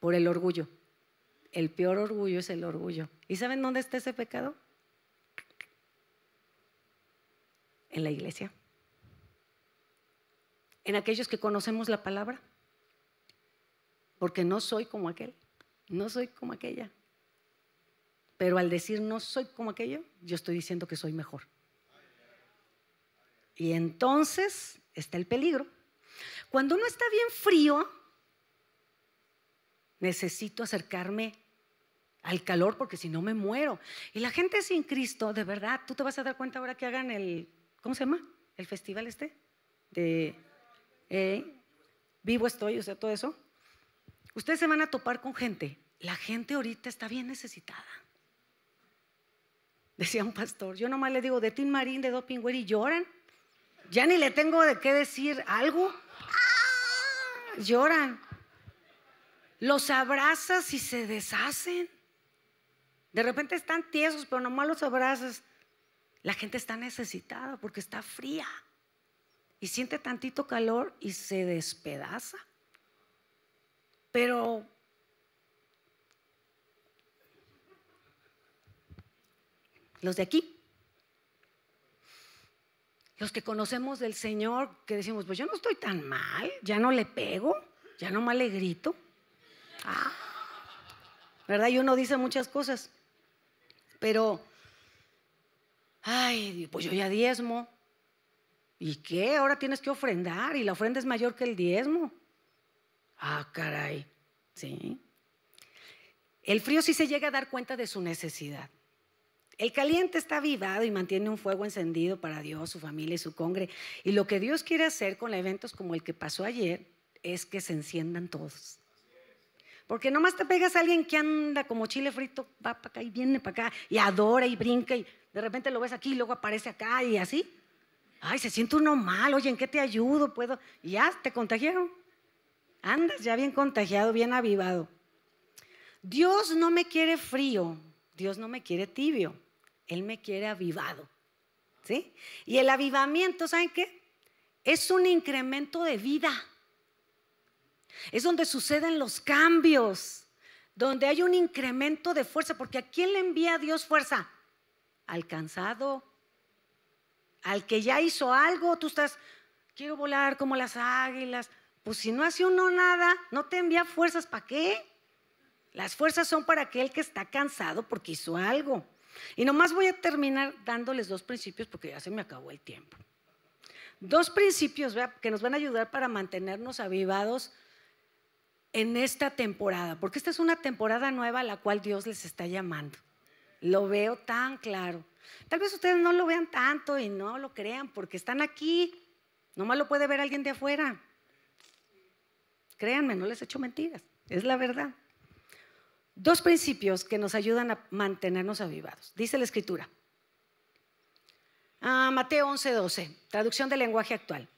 Por el orgullo. El peor orgullo es el orgullo. ¿Y saben dónde está ese pecado? En la iglesia. En aquellos que conocemos la palabra. Porque no soy como aquel, no soy como aquella. Pero al decir no soy como aquello, yo estoy diciendo que soy mejor. Y entonces está el peligro. Cuando uno está bien frío, necesito acercarme al calor porque si no me muero. Y la gente sin Cristo, de verdad, tú te vas a dar cuenta ahora que hagan el, ¿cómo se llama? El festival este de eh, vivo estoy, o sea, todo eso. Ustedes se van a topar con gente. La gente ahorita está bien necesitada. Decía un pastor, yo nomás le digo de Tim Marín, de Doping y lloran. Ya ni le tengo de qué decir algo. Lloran. Los abrazas y se deshacen. De repente están tiesos, pero nomás los abrazas. La gente está necesitada porque está fría y siente tantito calor y se despedaza. Pero los de aquí, los que conocemos del Señor, que decimos, pues yo no estoy tan mal, ya no le pego, ya no le grito. Ah, ¿Verdad? Y uno dice muchas cosas, pero, ay, pues yo ya diezmo. ¿Y qué? Ahora tienes que ofrendar y la ofrenda es mayor que el diezmo. Ah, caray. Sí. El frío sí se llega a dar cuenta de su necesidad. El caliente está avivado y mantiene un fuego encendido para Dios, su familia y su congre. Y lo que Dios quiere hacer con eventos como el que pasó ayer es que se enciendan todos. Porque nomás te pegas a alguien que anda como chile frito, va para acá y viene para acá y adora y brinca y de repente lo ves aquí y luego aparece acá y así. Ay, se siente uno mal, oye, ¿en qué te ayudo? ¿Puedo? Y ya te contagiaron. Andas ya bien contagiado, bien avivado. Dios no me quiere frío, Dios no me quiere tibio, Él me quiere avivado. ¿Sí? Y el avivamiento, ¿saben qué? Es un incremento de vida. Es donde suceden los cambios, donde hay un incremento de fuerza, porque ¿a quién le envía Dios fuerza? Al cansado, al que ya hizo algo, tú estás, quiero volar como las águilas. Pues si no hace uno nada, no te envía fuerzas, ¿para qué? Las fuerzas son para aquel que está cansado porque hizo algo. Y nomás voy a terminar dándoles dos principios porque ya se me acabó el tiempo. Dos principios que nos van a ayudar para mantenernos avivados en esta temporada, porque esta es una temporada nueva a la cual Dios les está llamando. Lo veo tan claro. Tal vez ustedes no lo vean tanto y no lo crean porque están aquí. Nomás lo puede ver alguien de afuera. Créanme, no les echo mentiras. Es la verdad. Dos principios que nos ayudan a mantenernos avivados. Dice la escritura. Ah, Mateo 11, 12, traducción del lenguaje actual.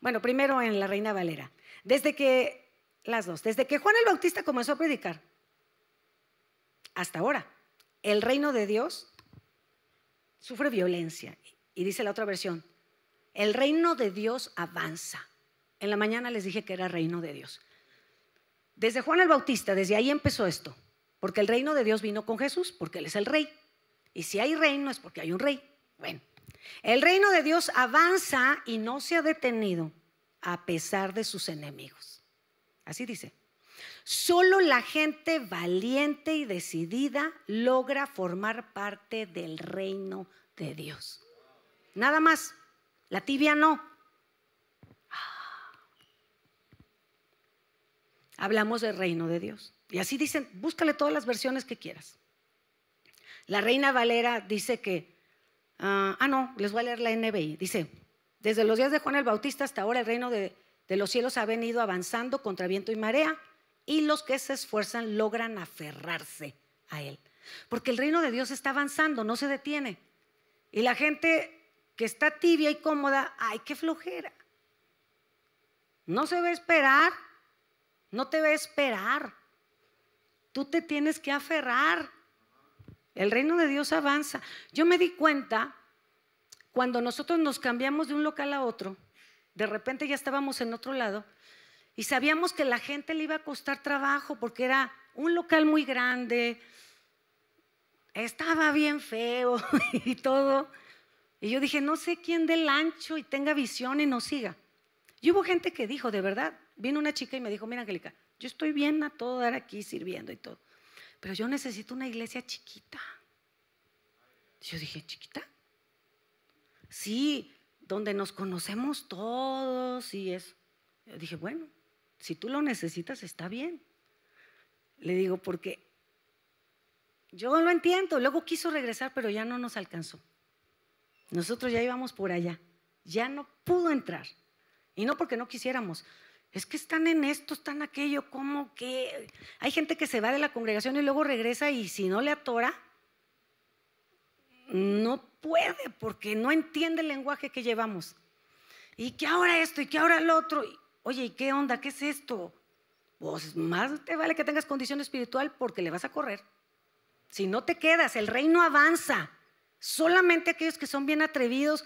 Bueno, primero en la Reina Valera. Desde que, las dos, desde que Juan el Bautista comenzó a predicar hasta ahora, el reino de Dios sufre violencia. Y dice la otra versión, el reino de Dios avanza. En la mañana les dije que era reino de Dios. Desde Juan el Bautista, desde ahí empezó esto, porque el reino de Dios vino con Jesús, porque Él es el rey. Y si hay reino es porque hay un rey. Bueno, el reino de Dios avanza y no se ha detenido a pesar de sus enemigos. Así dice. Solo la gente valiente y decidida logra formar parte del reino de Dios. Nada más. La tibia no. Hablamos del reino de Dios. Y así dicen, búscale todas las versiones que quieras. La reina Valera dice que, ah, ah no, les voy a leer la NBI. Dice, desde los días de Juan el Bautista hasta ahora el reino de, de los cielos ha venido avanzando contra viento y marea y los que se esfuerzan logran aferrarse a él. Porque el reino de Dios está avanzando, no se detiene. Y la gente que está tibia y cómoda, ay, qué flojera. No se va esperar, no te va a esperar. tú te tienes que aferrar. El reino de Dios avanza. Yo me di cuenta cuando nosotros nos cambiamos de un local a otro, de repente ya estábamos en otro lado y sabíamos que la gente le iba a costar trabajo porque era un local muy grande, estaba bien feo y todo. Y yo dije, no sé quién del ancho y tenga visión y nos siga. Y hubo gente que dijo, de verdad, vino una chica y me dijo, mira Angélica, yo estoy bien a todo dar aquí sirviendo y todo, pero yo necesito una iglesia chiquita. Yo dije, ¿chiquita? Sí, donde nos conocemos todos y eso. Dije, bueno, si tú lo necesitas, está bien. Le digo, porque yo lo entiendo. Luego quiso regresar, pero ya no nos alcanzó. Nosotros ya íbamos por allá. Ya no pudo entrar. Y no porque no quisiéramos. Es que están en esto, están aquello, como que hay gente que se va de la congregación y luego regresa y si no le atora, no puede porque no entiende el lenguaje que llevamos. Y que ahora esto y que ahora lo otro. Oye, ¿y qué onda? ¿Qué es esto? Pues más te vale que tengas condición espiritual porque le vas a correr. Si no te quedas, el reino avanza. Solamente aquellos que son bien atrevidos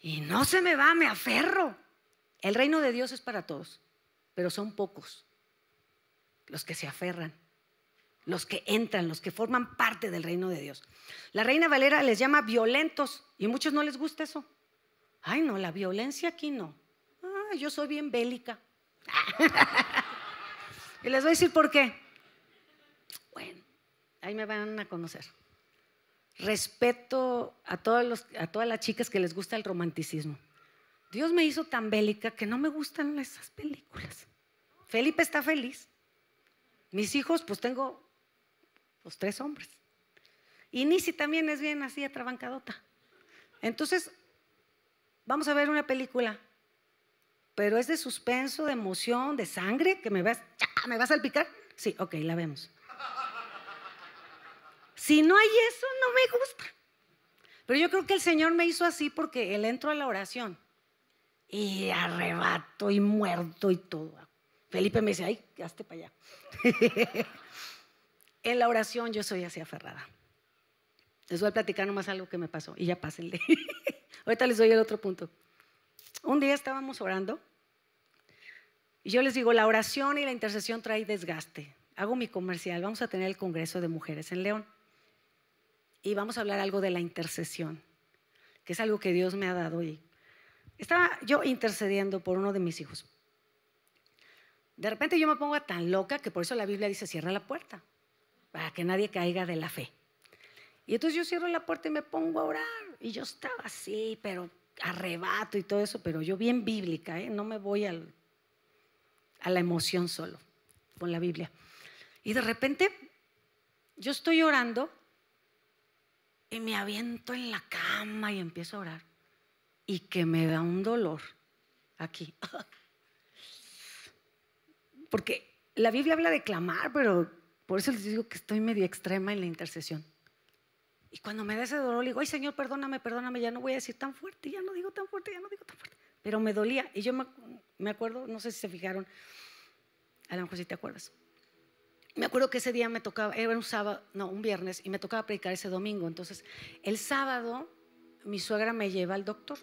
y no se me va, me aferro. El reino de Dios es para todos, pero son pocos los que se aferran, los que entran, los que forman parte del reino de Dios. La reina Valera les llama violentos y a muchos no les gusta eso. Ay, no, la violencia aquí no. Ah, yo soy bien bélica. y les voy a decir por qué. Bueno, ahí me van a conocer. Respeto a, a todas las chicas que les gusta el romanticismo. Dios me hizo tan bélica que no me gustan esas películas. Felipe está feliz. Mis hijos, pues tengo los tres hombres. Y Nisi también es bien así, atrabancadota. Entonces, vamos a ver una película, pero es de suspenso, de emoción, de sangre, que me vas, ¿me vas a salpicar? Sí, ok, la vemos. Si no hay eso, no me gusta. Pero yo creo que el Señor me hizo así porque Él entró a la oración y arrebato y muerto y todo. Felipe me dice, ay, hazte para allá. en la oración yo soy así aferrada. Les voy a platicar nomás algo que me pasó y ya pásenle. Ahorita les doy el otro punto. Un día estábamos orando y yo les digo, la oración y la intercesión trae desgaste. Hago mi comercial, vamos a tener el Congreso de Mujeres en León y vamos a hablar algo de la intercesión, que es algo que Dios me ha dado y estaba yo intercediendo por uno de mis hijos. De repente yo me pongo tan loca que por eso la Biblia dice cierra la puerta, para que nadie caiga de la fe. Y entonces yo cierro la puerta y me pongo a orar. Y yo estaba así, pero arrebato y todo eso, pero yo bien bíblica, ¿eh? no me voy a la emoción solo con la Biblia. Y de repente yo estoy orando y me aviento en la cama y empiezo a orar y que me da un dolor aquí. Porque la Biblia habla de clamar, pero por eso les digo que estoy medio extrema en la intercesión. Y cuando me da ese dolor, le digo, ay Señor, perdóname, perdóname, ya no voy a decir tan fuerte, ya no digo tan fuerte, ya no digo tan fuerte. Pero me dolía. Y yo me, acuerdo, no sé si se fijaron, a lo mejor si te acuerdas. Me acuerdo que ese día me tocaba, era un sábado, no, un viernes, y me tocaba predicar ese domingo. Entonces, el sábado mi suegra me lleva al doctor.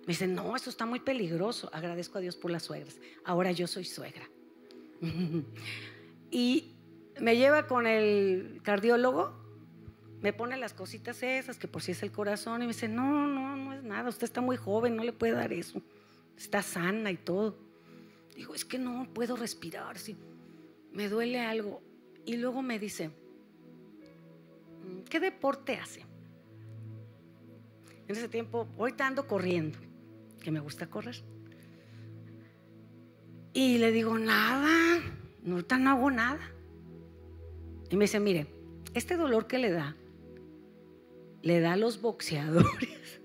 Me dice, no, esto está muy peligroso. Agradezco a Dios por las suegras. Ahora yo soy suegra. y me lleva con el cardiólogo, me pone las cositas esas, que por si es el corazón, y me dice, no, no, no es nada, usted está muy joven, no le puede dar eso. Está sana y todo. Digo, es que no puedo respirar, sí. me duele algo. Y luego me dice, ¿qué deporte hace? En ese tiempo, ahorita ando corriendo que me gusta correr. Y le digo, nada, ahorita no hago nada. Y me dice, mire, este dolor que le da, le da a los boxeadores,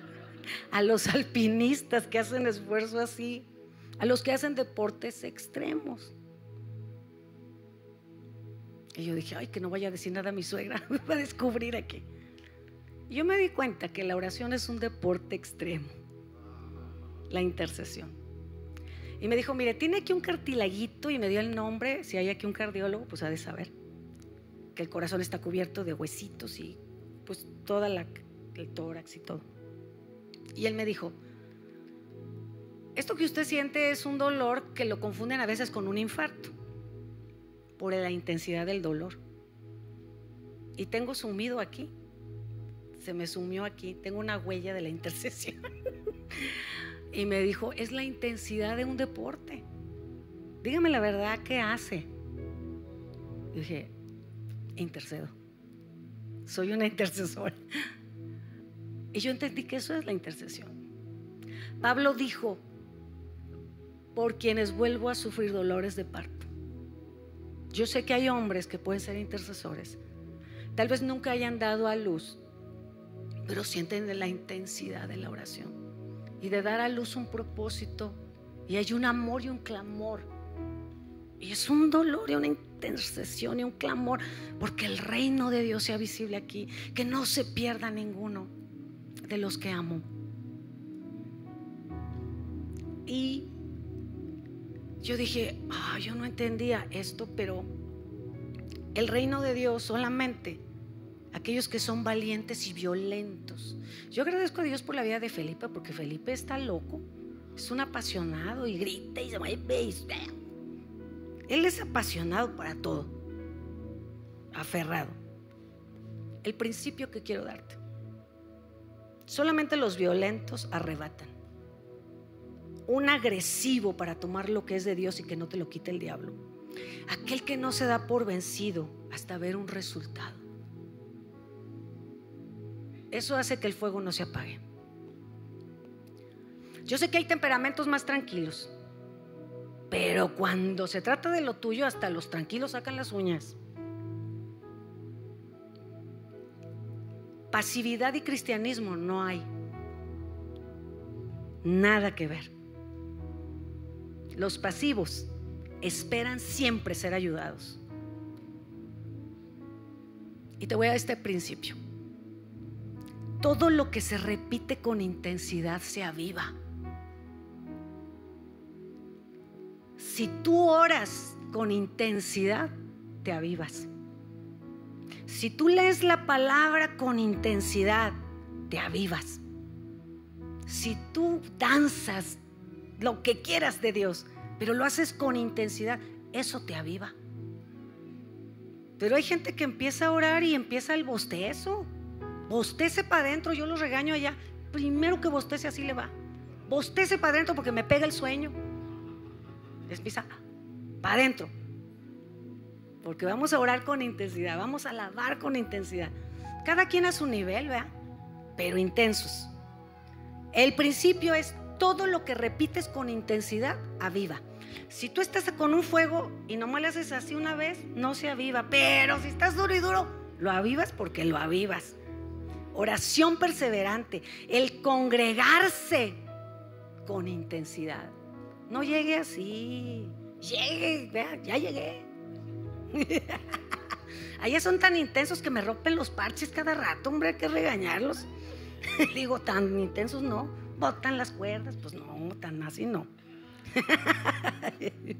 a los alpinistas que hacen esfuerzo así, a los que hacen deportes extremos. Y yo dije, ay, que no vaya a decir nada a mi suegra, me va a descubrir aquí. Y yo me di cuenta que la oración es un deporte extremo la intercesión. Y me dijo, mire, tiene aquí un cartilaguito y me dio el nombre. Si hay aquí un cardiólogo, pues ha de saber que el corazón está cubierto de huesitos y pues toda la, el tórax y todo. Y él me dijo, esto que usted siente es un dolor que lo confunden a veces con un infarto por la intensidad del dolor. Y tengo sumido aquí, se me sumió aquí, tengo una huella de la intercesión. y me dijo, es la intensidad de un deporte. Dígame la verdad, ¿qué hace? dije, intercedo. Soy una intercesora. Y yo entendí que eso es la intercesión. Pablo dijo, por quienes vuelvo a sufrir dolores de parto. Yo sé que hay hombres que pueden ser intercesores. Tal vez nunca hayan dado a luz, pero sienten la intensidad de la oración y de dar a luz un propósito. Y hay un amor y un clamor. Y es un dolor y una intercesión y un clamor porque el reino de Dios sea visible aquí, que no se pierda ninguno de los que amo. Y yo dije, ah, yo no entendía esto, pero el reino de Dios solamente aquellos que son valientes y violentos. Yo agradezco a Dios por la vida de Felipe, porque Felipe está loco, es un apasionado y grita y se va Él es apasionado para todo, aferrado. El principio que quiero darte. Solamente los violentos arrebatan. Un agresivo para tomar lo que es de Dios y que no te lo quite el diablo. Aquel que no se da por vencido hasta ver un resultado. Eso hace que el fuego no se apague. Yo sé que hay temperamentos más tranquilos, pero cuando se trata de lo tuyo, hasta los tranquilos sacan las uñas. Pasividad y cristianismo no hay. Nada que ver. Los pasivos esperan siempre ser ayudados. Y te voy a este principio. Todo lo que se repite con intensidad se aviva. Si tú oras con intensidad, te avivas. Si tú lees la palabra con intensidad, te avivas. Si tú danzas lo que quieras de Dios, pero lo haces con intensidad, eso te aviva. Pero hay gente que empieza a orar y empieza el bostezo. Bostece para adentro, yo lo regaño allá. Primero que bostece así le va. Bostece para adentro porque me pega el sueño. Les empieza para adentro. Porque vamos a orar con intensidad, vamos a alabar con intensidad. Cada quien a su nivel, ¿verdad? Pero intensos. El principio es todo lo que repites con intensidad, aviva. Si tú estás con un fuego y no le haces así una vez, no se aviva. Pero si estás duro y duro, lo avivas porque lo avivas. Oración perseverante, el congregarse con intensidad. No llegue así, llegue, vea, ya llegué. Allá son tan intensos que me rompen los parches cada rato, hombre, hay que regañarlos. Digo, tan intensos no, botan las cuerdas, pues no, tan así no.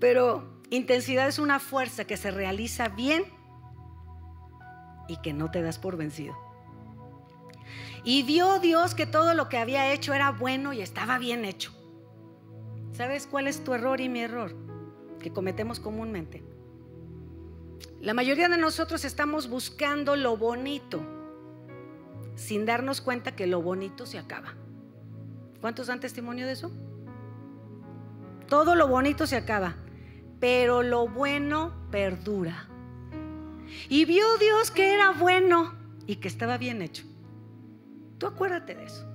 Pero intensidad es una fuerza que se realiza bien y que no te das por vencido. Y vio Dios que todo lo que había hecho era bueno y estaba bien hecho. ¿Sabes cuál es tu error y mi error? Que cometemos comúnmente. La mayoría de nosotros estamos buscando lo bonito sin darnos cuenta que lo bonito se acaba. ¿Cuántos dan testimonio de eso? Todo lo bonito se acaba, pero lo bueno perdura. Y vio Dios que era bueno y que estaba bien hecho. Tú acuérdate de eso.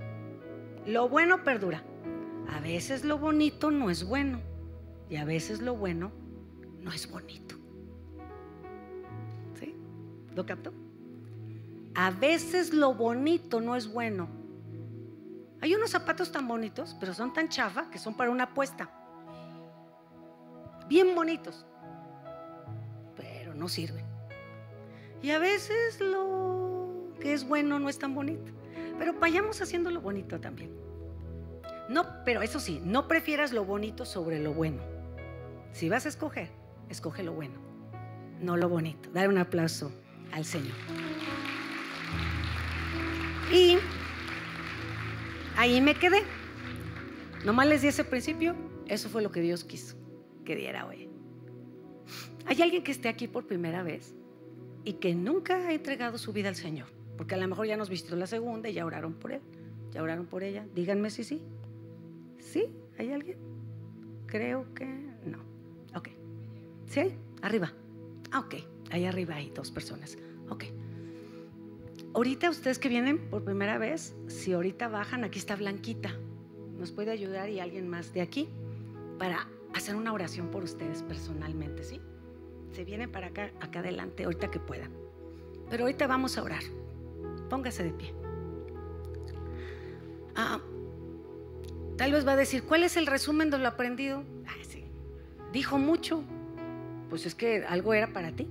Lo bueno perdura. A veces lo bonito no es bueno y a veces lo bueno no es bonito. ¿Lo captó? A veces lo bonito no es bueno. Hay unos zapatos tan bonitos, pero son tan chafa que son para una apuesta. Bien bonitos, pero no sirven. Y a veces lo que es bueno no es tan bonito. Pero vayamos haciendo lo bonito también. No, pero eso sí, no prefieras lo bonito sobre lo bueno. Si vas a escoger, escoge lo bueno, no lo bonito. Dar un aplauso al Señor. Y ahí me quedé. Nomás les di ese principio, eso fue lo que Dios quiso que diera hoy. ¿Hay alguien que esté aquí por primera vez y que nunca ha entregado su vida al Señor? Porque a lo mejor ya nos vistió la segunda y ya oraron por él, ya oraron por ella. Díganme si sí. ¿Sí? ¿Hay alguien? Creo que no. Ok. ¿Sí? Arriba. Ah, ok. Ahí arriba hay dos personas. Ok. Ahorita ustedes que vienen por primera vez, si ahorita bajan, aquí está Blanquita. Nos puede ayudar y alguien más de aquí para hacer una oración por ustedes personalmente, ¿sí? Se vienen para acá, acá adelante, ahorita que puedan. Pero ahorita vamos a orar. Póngase de pie. Ah, tal vez va a decir, ¿cuál es el resumen de lo aprendido? Sí. Dijo mucho. Pues es que algo era para ti.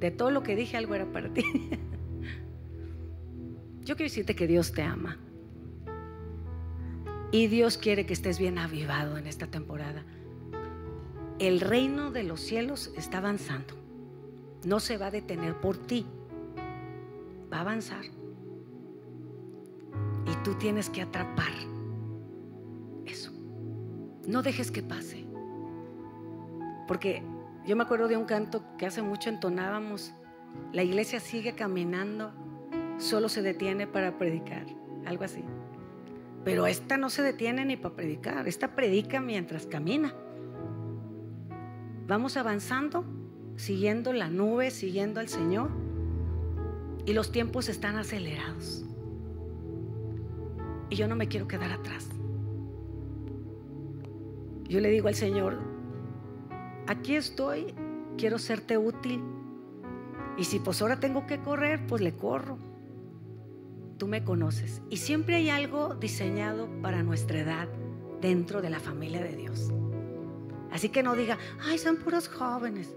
De todo lo que dije, algo era para ti. Yo quiero decirte que Dios te ama. Y Dios quiere que estés bien avivado en esta temporada. El reino de los cielos está avanzando. No se va a detener por ti. Va a avanzar. Y tú tienes que atrapar. No dejes que pase. Porque yo me acuerdo de un canto que hace mucho entonábamos. La iglesia sigue caminando, solo se detiene para predicar. Algo así. Pero esta no se detiene ni para predicar, esta predica mientras camina. Vamos avanzando, siguiendo la nube, siguiendo al Señor. Y los tiempos están acelerados. Y yo no me quiero quedar atrás. Yo le digo al Señor, aquí estoy, quiero serte útil. Y si pues ahora tengo que correr, pues le corro tú me conoces. Y siempre hay algo diseñado para nuestra edad dentro de la familia de Dios. Así que no diga, ay, son puros jóvenes.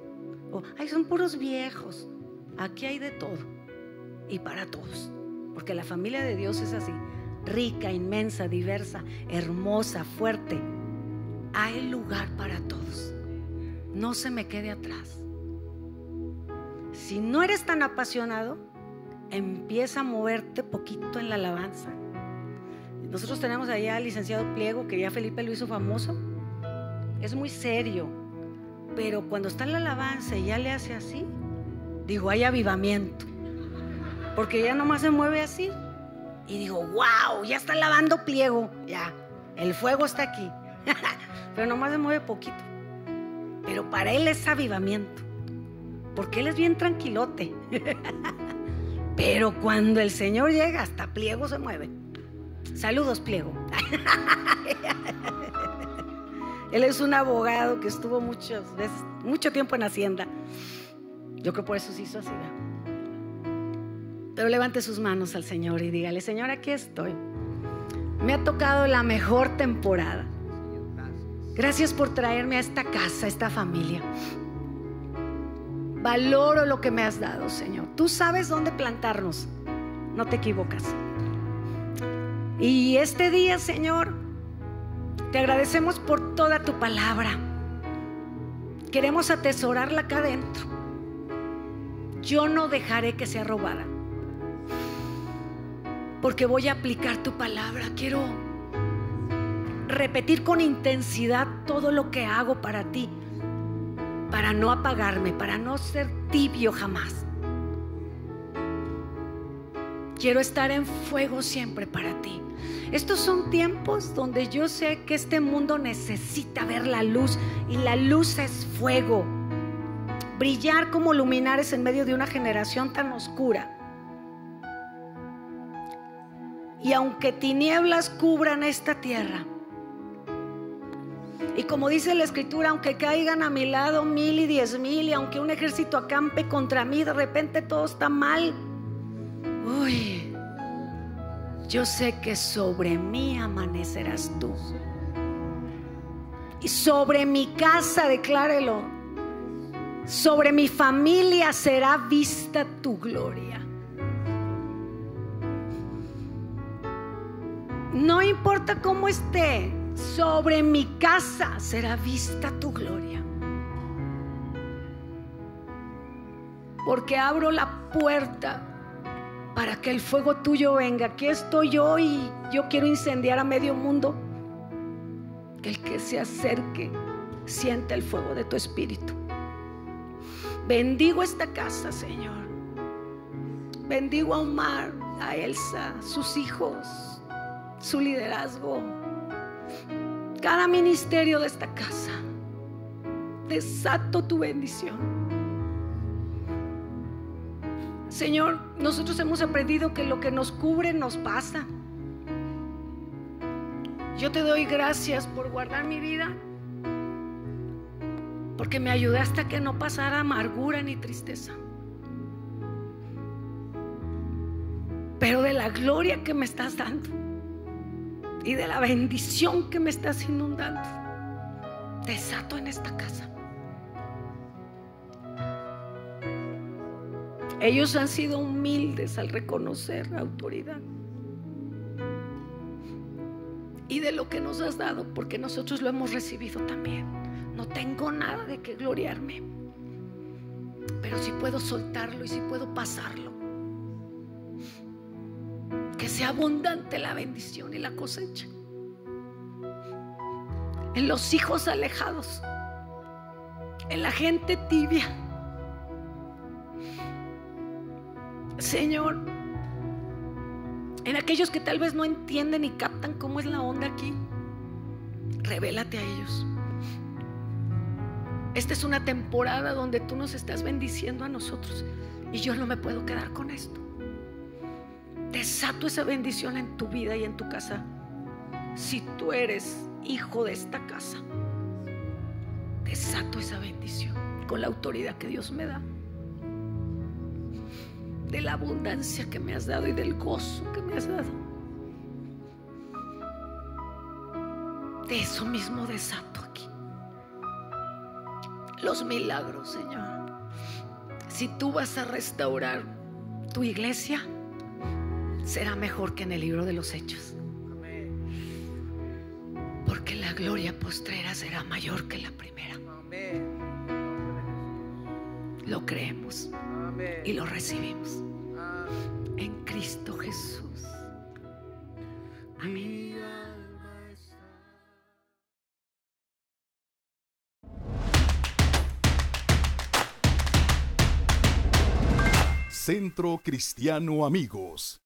O, ay, son puros viejos. Aquí hay de todo. Y para todos. Porque la familia de Dios es así. Rica, inmensa, diversa, hermosa, fuerte. Hay lugar para todos. No se me quede atrás. Si no eres tan apasionado, empieza a moverte poquito en la alabanza. Nosotros tenemos allá al licenciado Pliego, que ya Felipe lo hizo famoso. Es muy serio, pero cuando está en la alabanza y ya le hace así, digo, hay avivamiento. Porque ya nomás se mueve así. Y digo, wow, ya está lavando Pliego, ya, el fuego está aquí. pero nomás se mueve poquito. Pero para él es avivamiento, porque él es bien tranquilote. Pero cuando el Señor llega, hasta pliego se mueve. Saludos, pliego. Él es un abogado que estuvo mucho tiempo en Hacienda. Yo creo por eso se hizo así. Pero levante sus manos al Señor y dígale, Señor, aquí estoy. Me ha tocado la mejor temporada. Gracias por traerme a esta casa, a esta familia. Valoro lo que me has dado, Señor. Tú sabes dónde plantarnos. No te equivocas. Y este día, Señor, te agradecemos por toda tu palabra. Queremos atesorarla acá adentro. Yo no dejaré que sea robada. Porque voy a aplicar tu palabra. Quiero repetir con intensidad todo lo que hago para ti para no apagarme, para no ser tibio jamás. Quiero estar en fuego siempre para ti. Estos son tiempos donde yo sé que este mundo necesita ver la luz y la luz es fuego. Brillar como luminares en medio de una generación tan oscura. Y aunque tinieblas cubran esta tierra, y como dice la escritura, aunque caigan a mi lado mil y diez mil y aunque un ejército acampe contra mí, de repente todo está mal. Uy, yo sé que sobre mí amanecerás tú. Y sobre mi casa, declárelo, sobre mi familia será vista tu gloria. No importa cómo esté, sobre mi casa será vista tu gloria. Porque abro la puerta para que el fuego tuyo venga. Aquí estoy yo y yo quiero incendiar a medio mundo. Que el que se acerque sienta el fuego de tu espíritu. Bendigo esta casa, Señor. Bendigo a Omar, a Elsa, sus hijos, su liderazgo, cada ministerio de esta casa. Desato tu bendición. Señor, nosotros hemos aprendido que lo que nos cubre nos pasa. Yo te doy gracias por guardar mi vida, porque me ayudaste a que no pasara amargura ni tristeza. Pero de la gloria que me estás dando y de la bendición que me estás inundando, desato en esta casa. Ellos han sido humildes al reconocer la autoridad. Y de lo que nos has dado, porque nosotros lo hemos recibido también. No tengo nada de que gloriarme. Pero si puedo soltarlo y si puedo pasarlo. Que sea abundante la bendición y la cosecha. En los hijos alejados. En la gente tibia Señor, en aquellos que tal vez no entienden y captan cómo es la onda aquí, revélate a ellos. Esta es una temporada donde tú nos estás bendiciendo a nosotros y yo no me puedo quedar con esto. Desato esa bendición en tu vida y en tu casa. Si tú eres hijo de esta casa, desato esa bendición con la autoridad que Dios me da de la abundancia que me has dado y del gozo que me has dado. De eso mismo desato aquí. Los milagros, Señor. Si tú vas a restaurar tu iglesia, será mejor que en el libro de los hechos. Porque la gloria postrera será mayor que la primera. Lo creemos y lo recibimos. En Cristo Jesús. Amén. Centro Cristiano Amigos.